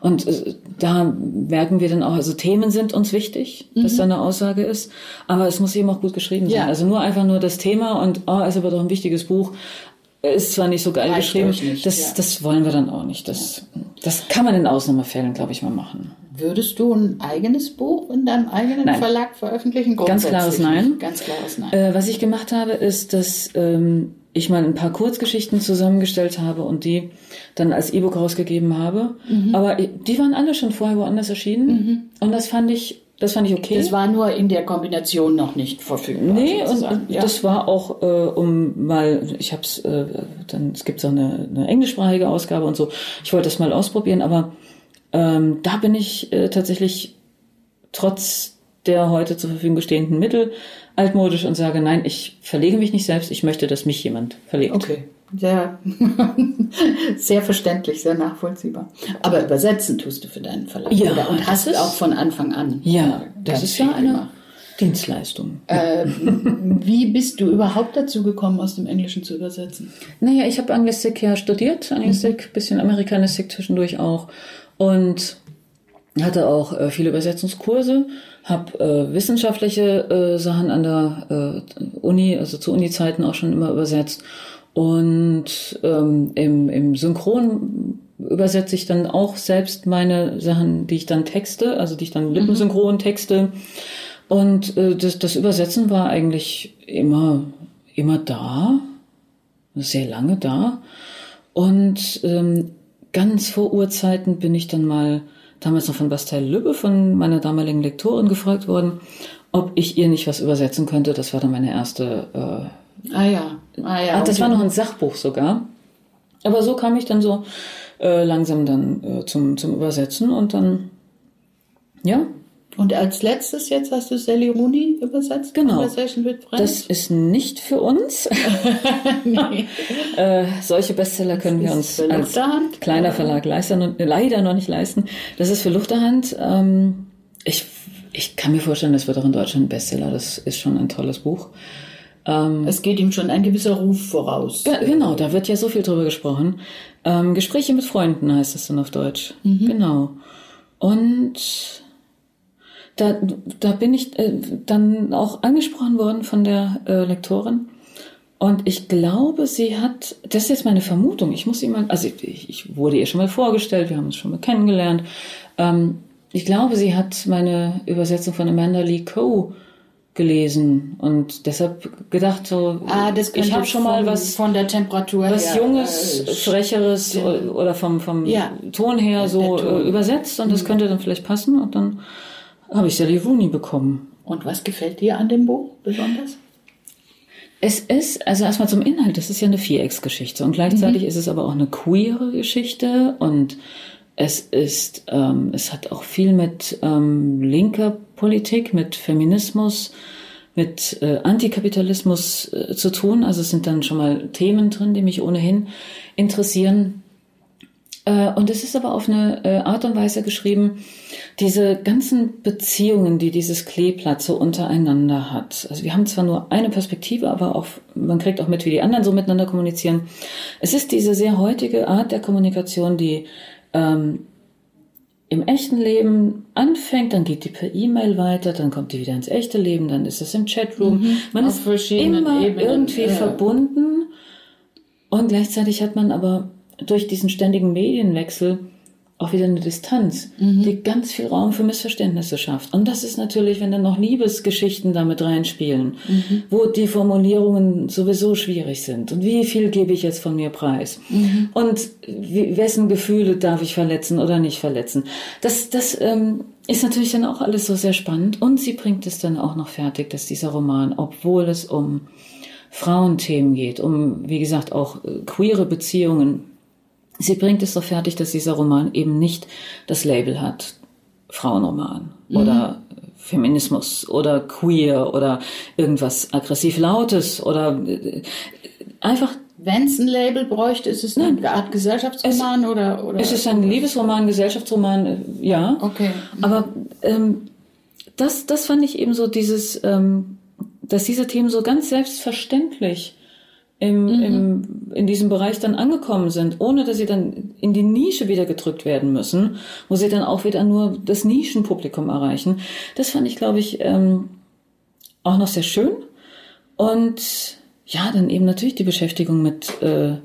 Und äh, da merken wir dann auch, also Themen sind uns wichtig, mhm. dass da eine Aussage ist, aber es muss eben auch gut geschrieben sein. Ja. Also nur einfach nur das Thema und oh, ist aber doch ein wichtiges Buch, ist zwar nicht so geil Reicht geschrieben, nicht, das, ja. das wollen wir dann auch nicht. Das, das kann man in Ausnahmefällen, glaube ich, mal machen. Würdest du ein eigenes Buch in deinem eigenen Nein. Verlag veröffentlichen? Ganz klares Nein. Ganz klares Nein. Äh, was ich gemacht habe, ist, dass ähm, ich mal ein paar Kurzgeschichten zusammengestellt habe und die dann als E-Book rausgegeben habe. Mhm. Aber die waren alle schon vorher woanders erschienen. Mhm. Und das fand ich, das fand ich okay. Das war nur in der Kombination noch nicht verfügbar. Nee, und ja. das war auch, äh, um mal, ich habe es, äh, dann, es gibt so eine, eine englischsprachige Ausgabe und so. Ich wollte das mal ausprobieren, aber ähm, da bin ich äh, tatsächlich trotz der heute zur Verfügung stehenden Mittel altmodisch und sage, nein, ich verlege mich nicht selbst, ich möchte, dass mich jemand verlegt. Okay. Sehr, sehr verständlich, sehr nachvollziehbar. Aber übersetzen tust du für deinen Verlag. Ja, oder? und hast auch von Anfang an. Ja, das ist ja eine gemacht. Dienstleistung. Ähm, wie bist du überhaupt dazu gekommen, aus dem Englischen zu übersetzen? Naja, ich habe Anglistik ja studiert, Anglistik, mhm. bisschen Amerikanistik zwischendurch auch und hatte auch äh, viele Übersetzungskurse habe äh, wissenschaftliche äh, Sachen an der äh, Uni, also zu Uni-Zeiten auch schon immer übersetzt. Und ähm, im, im Synchron übersetze ich dann auch selbst meine Sachen, die ich dann texte, also die ich dann lippensynchron texte. Und äh, das, das Übersetzen war eigentlich immer, immer da, sehr lange da. Und ähm, ganz vor Urzeiten bin ich dann mal damals noch von Bastel Lübbe, von meiner damaligen Lektorin, gefragt worden, ob ich ihr nicht was übersetzen könnte. Das war dann meine erste. Äh, ah ja, ah ja. Ach, das war noch ein Sachbuch sogar. Aber so kam ich dann so äh, langsam dann äh, zum, zum Übersetzen und dann, ja, Und als letztes jetzt hast du Sally Rooney übersetzt? Genau. Das ist nicht für uns. nee. äh, solche Bestseller können wir uns als kleiner Verlag leisten, leider noch nicht leisten. Das ist für Luchterhand. Ähm, ich, ich kann mir vorstellen, das wird auch in Deutschland ein Bestseller. Das ist schon ein tolles Buch. Es geht ihm schon ein gewisser Ruf voraus. Ja, genau, da wird ja so viel drüber gesprochen. Ähm, Gespräche mit Freunden heißt es dann auf Deutsch. Genau. Und da, da bin ich äh, dann auch angesprochen worden von der äh, Lektorin. Und ich glaube, sie hat, das ist jetzt meine Vermutung, ich muss sie mal, also ich, ich wurde ihr schon mal vorgestellt, wir haben uns schon mal kennengelernt. Ähm, ich glaube, sie hat meine Übersetzung von Amanda Lee Coe gelesen und deshalb gedacht so, Ah, ich habe schon mal was von der Temperatur was her. Junges, äh, Frecheres oder vom, vom Ja. Ton her so Ton. äh, übersetzt und das könnte dann vielleicht passen und dann habe ich Rooney bekommen. Und was gefällt dir an dem Buch besonders? Es ist, also erstmal zum Inhalt, das ist ja eine Vierecksgeschichte und gleichzeitig ist es aber auch eine queere Geschichte und es ist, ähm, es hat auch viel mit ähm, linker Politik, mit Feminismus, mit äh, Antikapitalismus äh, zu tun. Also es sind dann schon mal Themen drin, die mich ohnehin interessieren. Äh, und es ist aber auf eine äh, Art und Weise geschrieben, diese ganzen Beziehungen, die dieses Kleeblatt so untereinander hat. Also wir haben zwar nur eine Perspektive, aber auch, man kriegt auch mit, wie die anderen so miteinander kommunizieren. Es ist diese sehr heutige Art der Kommunikation, die ähm, im echten Leben anfängt, dann geht die per E-Mail weiter, dann kommt die wieder ins echte Leben, dann ist es im Chatroom. Man Auf ist immer Ebenen, irgendwie ja. verbunden und gleichzeitig hat man aber durch diesen ständigen Medienwechsel auch wieder eine Distanz, die ganz viel Raum für Missverständnisse schafft. Und das ist natürlich, wenn dann noch Liebesgeschichten damit reinspielen, wo die Formulierungen sowieso schwierig sind. Und wie viel gebe ich jetzt von mir preis? Und wie, wessen Gefühle darf ich verletzen oder nicht verletzen? Das, das ähm, ist natürlich dann auch alles so sehr spannend. Und sie bringt es dann auch noch fertig, dass dieser Roman, obwohl es um Frauenthemen geht, um, wie gesagt, auch äh, queere Beziehungen, Sie bringt es so fertig, dass dieser Roman eben nicht das Label hat, Frauenroman oder Feminismus oder queer oder irgendwas aggressiv Lautes oder äh, einfach, Wenn es ein Label bräuchte, ist es eine Art Gesellschaftsroman oder, oder? es ist ein Liebesroman, Gesellschaftsroman, äh, ja. Okay. Aber ähm, das, das fand ich eben so dieses, ähm, dass diese Themen so ganz selbstverständlich im, im, in diesem Bereich dann angekommen sind, ohne dass sie dann in die Nische wieder gedrückt werden müssen, wo sie dann auch wieder nur das Nischenpublikum erreichen. Das fand ich, glaube ich, ähm, auch noch sehr schön. Und ja, dann eben natürlich die Beschäftigung mit äh,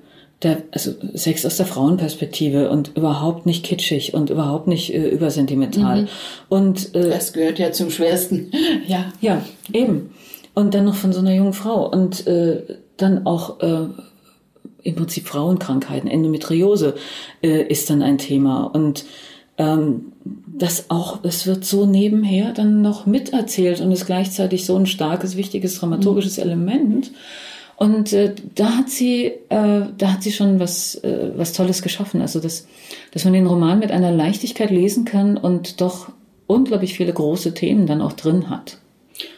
der, also Sex aus der Frauenperspektive und überhaupt nicht kitschig und überhaupt nicht äh, übersentimental. Und äh, Das gehört ja zum Schwersten. ja. ja, eben. Und dann noch von so einer jungen Frau. Und äh, dann auch äh, im Prinzip Frauenkrankheiten, Endometriose äh, ist dann ein Thema. Und ähm, das auch, es wird so nebenher dann noch miterzählt und ist gleichzeitig so ein starkes, wichtiges dramaturgisches Element. Und äh, da hat sie, äh, da hat sie schon was, äh, was Tolles geschaffen. Also dass, dass man den Roman mit einer Leichtigkeit lesen kann und doch unglaublich viele große Themen dann auch drin hat.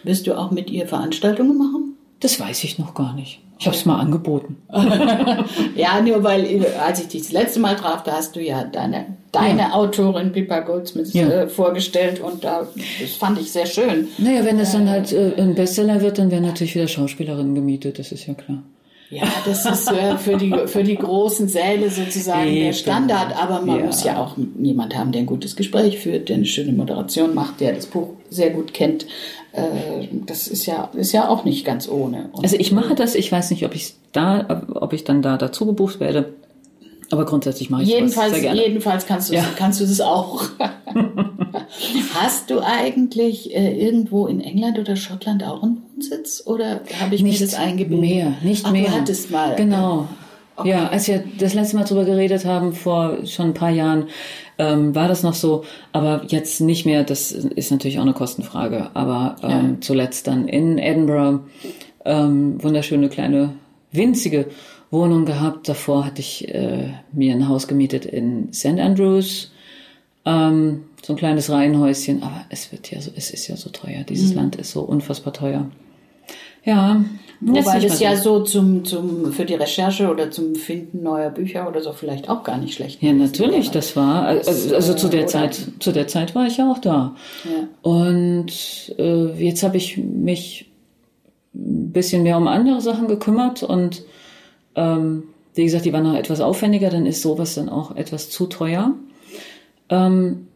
Wirst du auch mit ihr Veranstaltungen machen? Das weiß ich noch gar nicht. Ich habe es mal angeboten. Ja, nur weil, äh, als ich dich das letzte Mal traf, da hast du ja deine, deine Ja. Autorin Pippa Goldsmith Ja. äh, vorgestellt und da, das fand ich sehr schön. Naja, wenn das dann halt äh, ein Bestseller wird, dann werden natürlich wieder Schauspielerinnen gemietet, das ist ja klar. Ja, das ist äh, für, die, für die großen Säle sozusagen der Eben. Standard, aber man Ja. muss ja auch jemand haben, der ein gutes Gespräch führt, der eine schöne Moderation macht, der das Buch sehr gut kennt. Äh, das ist ja, ist ja auch nicht ganz ohne. Und Also ich mache das, ich weiß nicht, ob ich da, ob ich dann da dazu gebucht werde, aber grundsätzlich mache ich Jedenfalls, sehr gerne. jedenfalls kannst du, Ja. kannst du das auch. Hast du eigentlich äh, irgendwo in England oder Schottland auch einen Wohnsitz? Oder habe ich nicht mir das eingebildet? mehr, nicht Ach, mehr. Du hattest mal. Genau. Ja, als wir das letzte Mal drüber geredet haben, vor schon ein paar Jahren, ähm, war das noch so, aber jetzt nicht mehr. Das ist natürlich auch eine Kostenfrage. Aber ähm, zuletzt dann in Edinburgh ähm, wunderschöne kleine winzige Wohnung gehabt. Davor hatte ich äh, mir ein Haus gemietet in St Andrews. Ähm, so ein kleines Reihenhäuschen, aber es wird ja so, es ist ja so teuer. Dieses Land ist so unfassbar teuer. Ja. Wobei ist das mal ja so zum, zum, für die Recherche oder zum Finden neuer Bücher oder so vielleicht auch gar nicht schlecht Ja, natürlich, das war, also, also zu der oder- Zeit, zu der Zeit war ich ja auch da. Ja. Und äh, jetzt habe ich mich ein bisschen mehr um andere Sachen gekümmert und ähm, wie gesagt, die waren noch etwas aufwendiger, dann ist sowas dann auch etwas zu teuer. Ähm,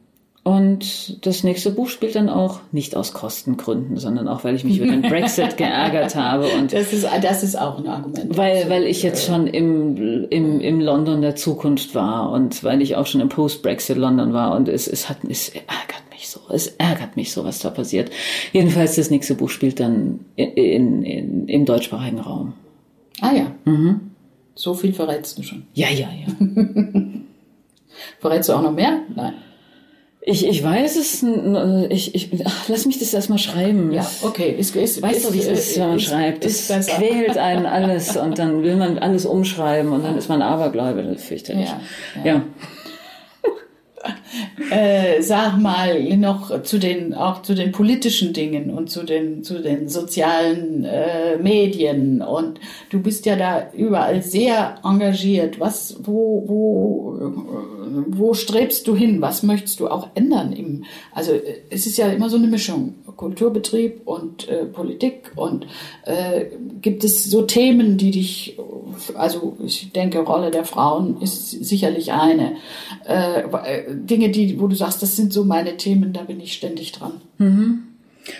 und das nächste Buch spielt dann auch nicht aus Kostengründen, sondern auch, weil ich mich über den Brexit geärgert habe und Das ist, das ist auch ein Argument. weil, weil ich jetzt schon im, im, im London der Zukunft war und weil ich auch schon im Post-Brexit London war und es, es hat, es ärgert mich so, es ärgert mich so, was da passiert. Jedenfalls das nächste Buch spielt dann in, in, im deutschsprachigen Raum. Ah ja. Mhm. So viel verrätst du schon. Ja, ja, ja. Verrätst du auch noch mehr? Nein. Ich, ich weiß es, ich, ich, ach, lass mich das erstmal schreiben. Ja, okay. Ist, ist, Weißt du, wie es ist, wenn man schreibt? Ist Es quält einen alles und dann will man alles umschreiben und dann ist man Abergläube, das ist fürchterlich. Ja, ja. ja. Äh, sag mal noch zu den auch zu den politischen Dingen und zu den zu den sozialen äh, Medien und du bist ja da überall sehr engagiert. Was wo wo äh, wo strebst du hin? Was möchtest du auch ändern im also äh, es ist ja immer so eine Mischung Kulturbetrieb und äh, Politik und äh, gibt es so Themen, die dich also ich denke Rolle der Frauen ist sicherlich eine äh, Dinge, die, wo du sagst, das sind so meine Themen, da bin ich ständig dran.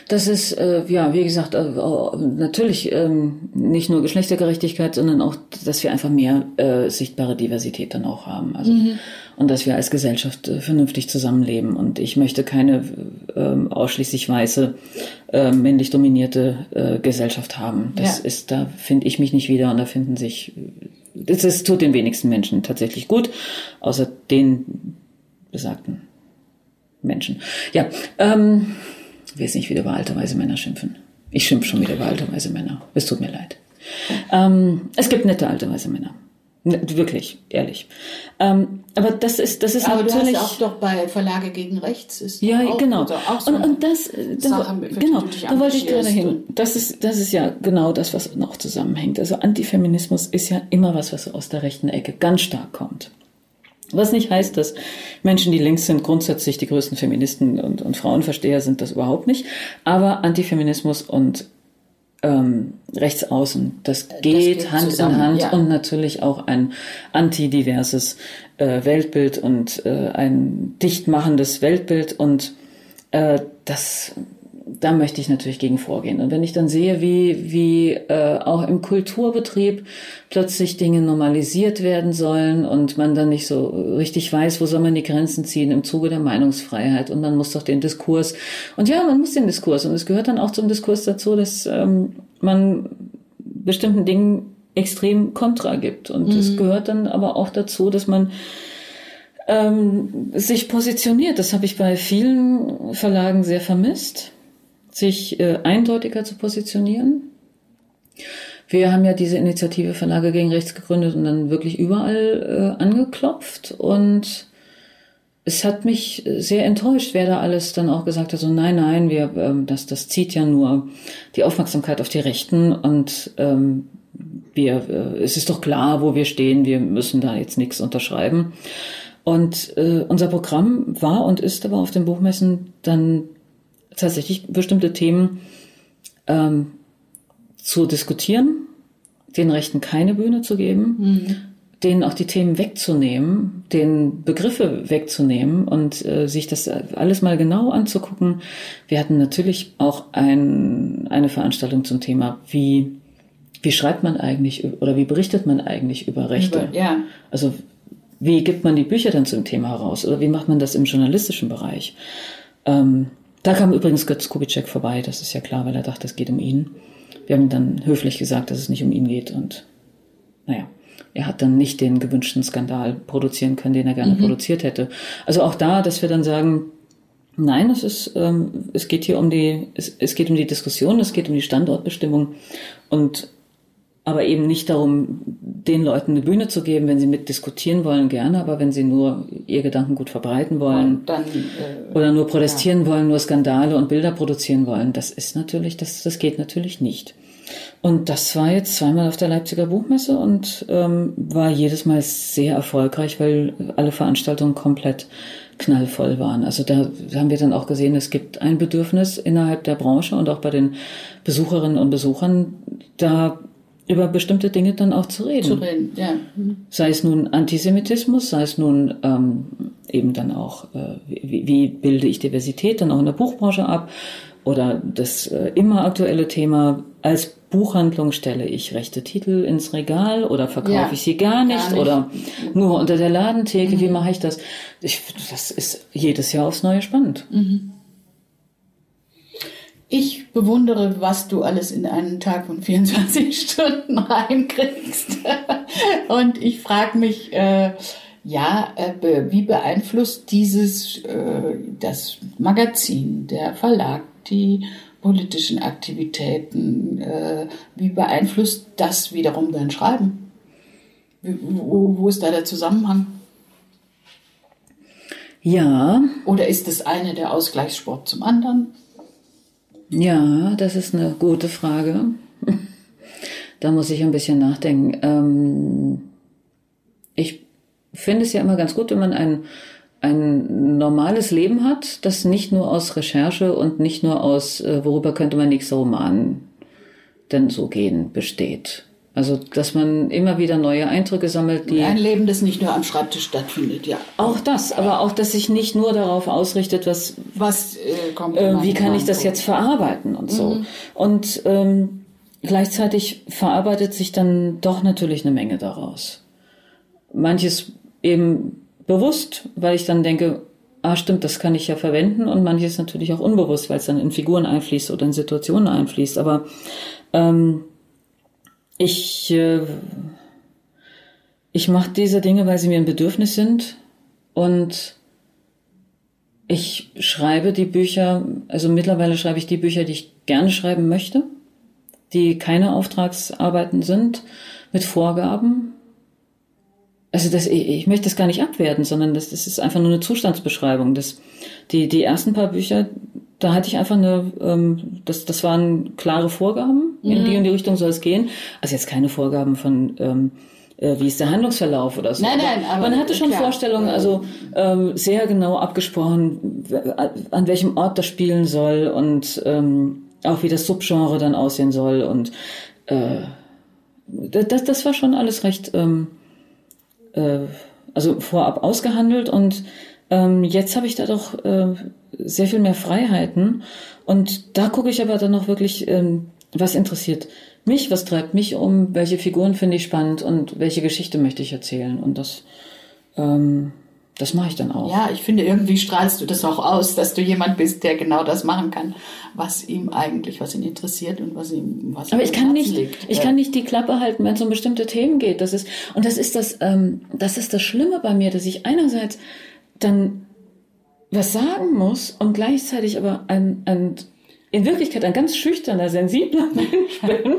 Das ist, äh, ja, wie gesagt, äh, äh, natürlich ähm, nicht nur Geschlechtergerechtigkeit, sondern auch, dass wir einfach mehr äh, sichtbare Diversität dann auch haben. Also, Und dass wir als Gesellschaft äh, vernünftig zusammenleben. Und ich möchte keine ähm, ausschließlich weiße, äh, männlich dominierte äh, Gesellschaft haben. Das Ja. ist, da finde ich mich nicht wieder und da finden sich, das, das tut den wenigsten Menschen tatsächlich gut, außer den besagten Menschen. Ja, ähm, ich will jetzt nicht wieder über alte weise Männer schimpfen. Ich schimpf schon wieder über alte weise Männer. Es tut mir leid. Ähm, es gibt nette alte weise Männer. Ne, Wirklich, ehrlich. Ähm, aber das ist, das ist Aber natürlich. auch doch bei Verlage gegen Rechts ist Ja, auch, genau. also auch so und, und das, äh, da, genau, da wollte ich gerade engagierst hin. Das ist, das ist ja genau das, was noch zusammenhängt. Also Antifeminismus ist ja immer was, was aus der rechten Ecke ganz stark kommt. Was nicht heißt, dass Menschen, die links sind, grundsätzlich die größten Feministen und, und Frauenversteher sind, das überhaupt nicht. Aber Antifeminismus und ähm, Rechtsaußen, das geht, geht Hand zusammen, in Hand ja. und natürlich auch ein antidiverses äh, Weltbild und äh, ein dicht machendes Weltbild und äh, das da möchte ich natürlich gegen vorgehen. Und wenn ich dann sehe, wie, wie äh, auch im Kulturbetrieb plötzlich Dinge normalisiert werden sollen und man dann nicht so richtig weiß, wo soll man die Grenzen ziehen im Zuge der Meinungsfreiheit und man muss doch den Diskurs und ja, man muss den Diskurs und es gehört dann auch zum Diskurs dazu, dass ähm, man bestimmten Dingen extrem Kontra gibt und es gehört dann aber auch dazu, dass man ähm, sich positioniert. Das habe ich bei vielen Verlagen sehr vermisst, sich äh, eindeutiger zu positionieren. Wir haben ja diese Initiative Verlage gegen Rechts gegründet und dann wirklich überall äh, angeklopft und es hat mich sehr enttäuscht, wer da alles dann auch gesagt hat, so nein, nein, wir, ähm, das, das zieht ja nur die Aufmerksamkeit auf die Rechten und ähm, wir, äh, es ist doch klar, wo wir stehen, wir müssen da jetzt nichts unterschreiben. Und äh, unser Programm war und ist aber auf den Buchmessen dann tatsächlich bestimmte Themen ähm, zu diskutieren, den Rechten keine Bühne zu geben, denen auch die Themen wegzunehmen, den Begriffe wegzunehmen und äh, sich das alles mal genau anzugucken. Wir hatten natürlich auch ein, eine Veranstaltung zum Thema, wie, wie schreibt man eigentlich oder wie berichtet man eigentlich über Rechte? Über- ja. Also wie gibt man die Bücher dann zum Thema heraus oder wie macht man das im journalistischen Bereich? Ähm, da kam übrigens Götz Kubitschek vorbei, das ist ja klar, weil er dachte, es geht um ihn. Wir haben dann höflich gesagt, dass es nicht um ihn geht und naja, er hat dann nicht den gewünschten Skandal produzieren können, den er gerne produziert hätte. Also auch da, dass wir dann sagen, nein, es ist, ähm, es geht hier um die, es, es geht um die Diskussion, es geht um die Standortbestimmung und aber eben nicht darum, den Leuten eine Bühne zu geben, wenn sie mitdiskutieren wollen, gerne, aber wenn sie nur ihr Gedankengut verbreiten wollen dann, äh, oder nur protestieren wollen, nur Skandale und Bilder produzieren wollen, das ist natürlich, das, das geht natürlich nicht. Und das war jetzt zweimal auf der Leipziger Buchmesse und ähm, war jedes Mal sehr erfolgreich, weil alle Veranstaltungen komplett knallvoll waren. Also da haben wir dann auch gesehen, es gibt ein Bedürfnis innerhalb der Branche und auch bei den Besucherinnen und Besuchern, da über bestimmte Dinge dann auch zu reden. Zu reden, ja. Sei es nun Antisemitismus, sei es nun ähm, eben dann auch, äh, wie, wie bilde ich Diversität dann auch in der Buchbranche ab oder das äh, immer aktuelle Thema, als Buchhandlung stelle ich rechte Titel ins Regal oder verkaufe Ja, ich sie gar nicht, gar nicht. oder nur unter der Ladentheke, wie mache ich das? Ich, das ist jedes Jahr aufs Neue spannend. Ich bewundere, was du alles in einen Tag von 24 Stunden reinkriegst. Und ich frage mich, äh, ja, äh, wie beeinflusst dieses, äh, das Magazin, der Verlag, die politischen Aktivitäten, äh, wie beeinflusst das wiederum dein Schreiben? Wo, wo ist da der Zusammenhang? Ja, Oder ist das eine der Ausgleichssport zum anderen? Ja, das ist eine gute Frage. Da muss ich ein bisschen nachdenken. Ähm, ich finde es ja immer ganz gut, wenn man ein, ein normales Leben hat, das nicht nur aus Recherche und nicht nur aus, äh, worüber könnte mein nächster Roman denn so gehen, besteht. Also, dass man immer wieder neue Eindrücke sammelt, die Ein Leben, das nicht nur am Schreibtisch stattfindet, ja. auch das, aber auch, dass sich nicht nur darauf ausrichtet, was Was äh, kommt? äh, wie kann ich das jetzt verarbeiten und so. Mhm. Und ähm, gleichzeitig verarbeitet sich dann doch natürlich eine Menge daraus. Manches eben bewusst, weil ich dann denke, ah stimmt, das kann ich ja verwenden und manches natürlich auch unbewusst, weil es dann in Figuren einfließt oder in Situationen einfließt. Aber ähm, ich, äh, ich mache diese Dinge, weil sie mir ein Bedürfnis sind und ich schreibe die Bücher, also mittlerweile schreibe ich die Bücher, die ich gerne schreiben möchte, die keine Auftragsarbeiten sind, mit Vorgaben. Also das, ich, ich möchte das gar nicht abwerten, sondern das, das ist einfach nur eine Zustandsbeschreibung. Das, die, die ersten paar Bücher, da hatte ich einfach eine, ähm, das, das waren klare Vorgaben, in die und die Richtung soll es gehen. Also jetzt keine Vorgaben von, ähm, äh, wie ist der Handlungsverlauf oder so. Nein, nein, aber man hatte schon klar. Vorstellungen, also ähm, sehr genau abgesprochen, an welchem Ort das spielen soll und ähm, auch wie das Subgenre dann aussehen soll und äh, das, das war schon alles recht, ähm, äh, also vorab ausgehandelt und ähm, jetzt habe ich da doch äh, sehr viel mehr Freiheiten und da gucke ich aber dann noch wirklich, ähm, was interessiert mich, was treibt mich um, welche Figuren finde ich spannend und welche Geschichte möchte ich erzählen und das, ähm, das mache ich dann auch. Ja, ich finde, irgendwie strahlst du das auch aus, dass du jemand bist, der genau das machen kann, was ihm eigentlich, was ihn interessiert und was ihm, was ihm Aber ich kann nicht, liegt. ich Ja. kann nicht die Klappe halten, wenn es um bestimmte Themen geht. Das ist und das ist das, ähm, das ist das Schlimme bei mir, dass ich einerseits dann was sagen muss und gleichzeitig aber ein, ein in Wirklichkeit ein ganz schüchterner, sensibler Mensch bin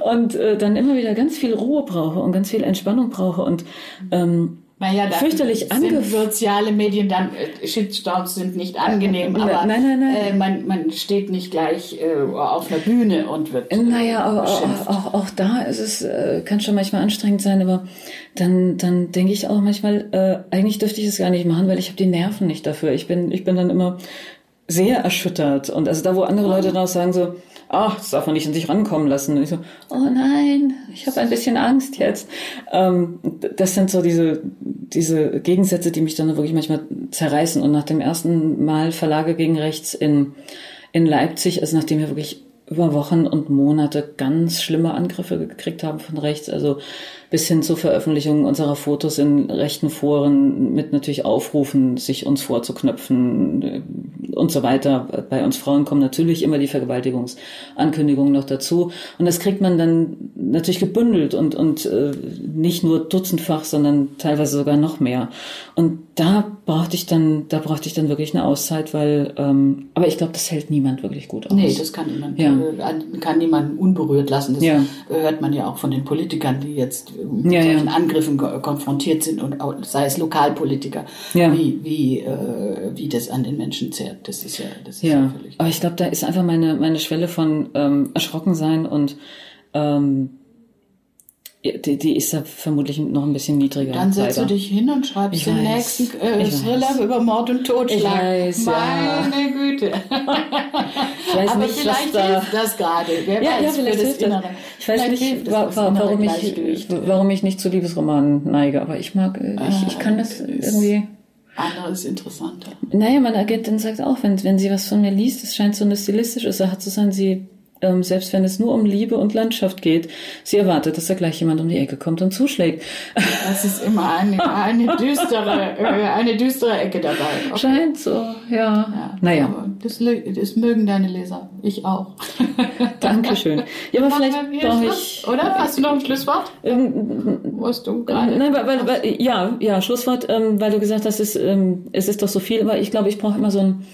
und äh, dann immer wieder ganz viel Ruhe brauche und ganz viel Entspannung brauche und ähm, Naja, da fürchterlich sind soziale Medien dann äh, Shitstorms sind nicht angenehm, Nein, aber nein, nein, nein. Äh, man, man steht nicht gleich äh, auf einer Bühne und wird äh, Naja, aber auch, auch, auch da ist es, äh, kann schon manchmal anstrengend sein, aber dann, dann denke ich auch manchmal, äh, eigentlich dürfte ich es gar nicht machen, weil ich habe die Nerven nicht dafür. Ich bin, ich bin dann immer sehr erschüttert. Und also da, wo andere Leute dann auch sagen so, ach, das darf man nicht an sich rankommen lassen. Und ich so, oh nein, ich habe ein bisschen Angst jetzt. Ähm, das sind so diese, diese Gegensätze, die mich dann wirklich manchmal zerreißen. Und nach dem ersten Mal Verlage gegen rechts in, in Leipzig, also nachdem wir wirklich über Wochen und Monate ganz schlimme Angriffe gekriegt haben von rechts, also bis hin zur Veröffentlichung unserer Fotos in rechten Foren mit natürlich Aufrufen, sich uns vorzuknöpfen äh, und so weiter. Bei uns Frauen kommen natürlich immer die Vergewaltigungsankündigungen noch dazu. Und das kriegt man dann natürlich gebündelt und, und äh, nicht nur dutzendfach, sondern teilweise sogar noch mehr. Und da brauchte ich dann, da brauchte ich dann wirklich eine Auszeit, weil, ähm, aber ich glaube, das hält niemand wirklich gut aus. Nee, das kann niemand, Ja. äh, kann niemand unberührt lassen. Das Ja. hört man ja auch von den Politikern, die jetzt äh, mit Ja, ja. solchen Angriffen ko- konfrontiert sind und auch, sei es Lokalpolitiker, Ja. wie, wie, äh, wie das an den Menschen zehrt. Das ist ja, das ist ja, Ja, völlig. aber ich glaube, da ist einfach meine, meine Schwelle von ähm, erschrocken sein und ähm, die, die ist da vermutlich noch ein bisschen niedriger. Dann setzt leider. du dich hin und schreibst Ich den weiß. nächsten äh. Thriller über Mord und Totschlag. Ich weiß, ja. Meine Güte. Ich weiß Aber nicht, vielleicht da, hilft das gerade. Wer Ja, weiß, ja, vielleicht das hilft das. Ich weiß Vielleicht nicht, wa wa warum, ich, warum ich nicht zu Liebesromanen neige, aber ich mag, äh, ich, ich kann das irgendwie. Andere ist interessanter. Naja, meine Agentin sagt auch, wenn, wenn sie was von mir liest, es scheint so eine stilistische Sache zu sein, sie, ähm, selbst wenn es nur um Liebe und Landschaft geht, sie erwartet, dass da gleich jemand um die Ecke kommt und zuschlägt. Das ist immer eine, eine düstere, äh, eine düstere Ecke dabei. Okay. Scheint so, ja. Ja, naja, Das, das mögen deine Leser. Ich auch. danke schön. Ja, aber vielleicht brauche Schluss, ich... Oder? Hast du noch ein Schlusswort? Ähm, hast du gerade? Nein, weil, weil, weil, ja, ja, Schlusswort, ähm, weil du gesagt hast, es, ähm, es ist doch so viel, aber ich glaube, ich brauche immer so ein,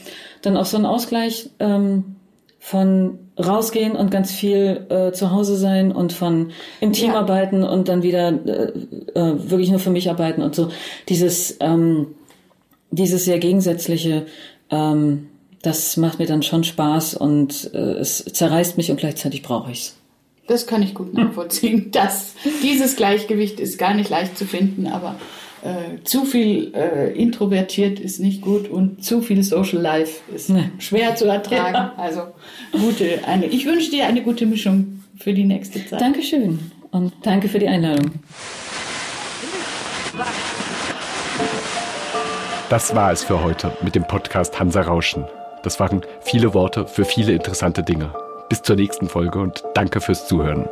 dann auch so einen Ausgleich ähm, von rausgehen und ganz viel äh, zu Hause sein und von im Team Ja. arbeiten und dann wieder äh, äh, wirklich nur für mich arbeiten und so. Dieses, ähm, dieses sehr gegensätzliche, ähm, das macht mir dann schon Spaß und äh, es zerreißt mich und gleichzeitig brauche ich's. Das kann ich gut nachvollziehen. Das, dieses Gleichgewicht ist gar nicht leicht zu finden, aber äh, zu viel äh, introvertiert ist nicht gut und zu viel Social Life ist Nee. schwer zu ertragen. Ja. Also gute, eine, ich wünsche dir eine gute Mischung für die nächste Zeit. Dankeschön und danke für die Einladung. Das war es für heute mit dem Podcast Hansa Rauschen. Das waren viele Worte für viele interessante Dinge. Bis zur nächsten Folge und danke fürs Zuhören.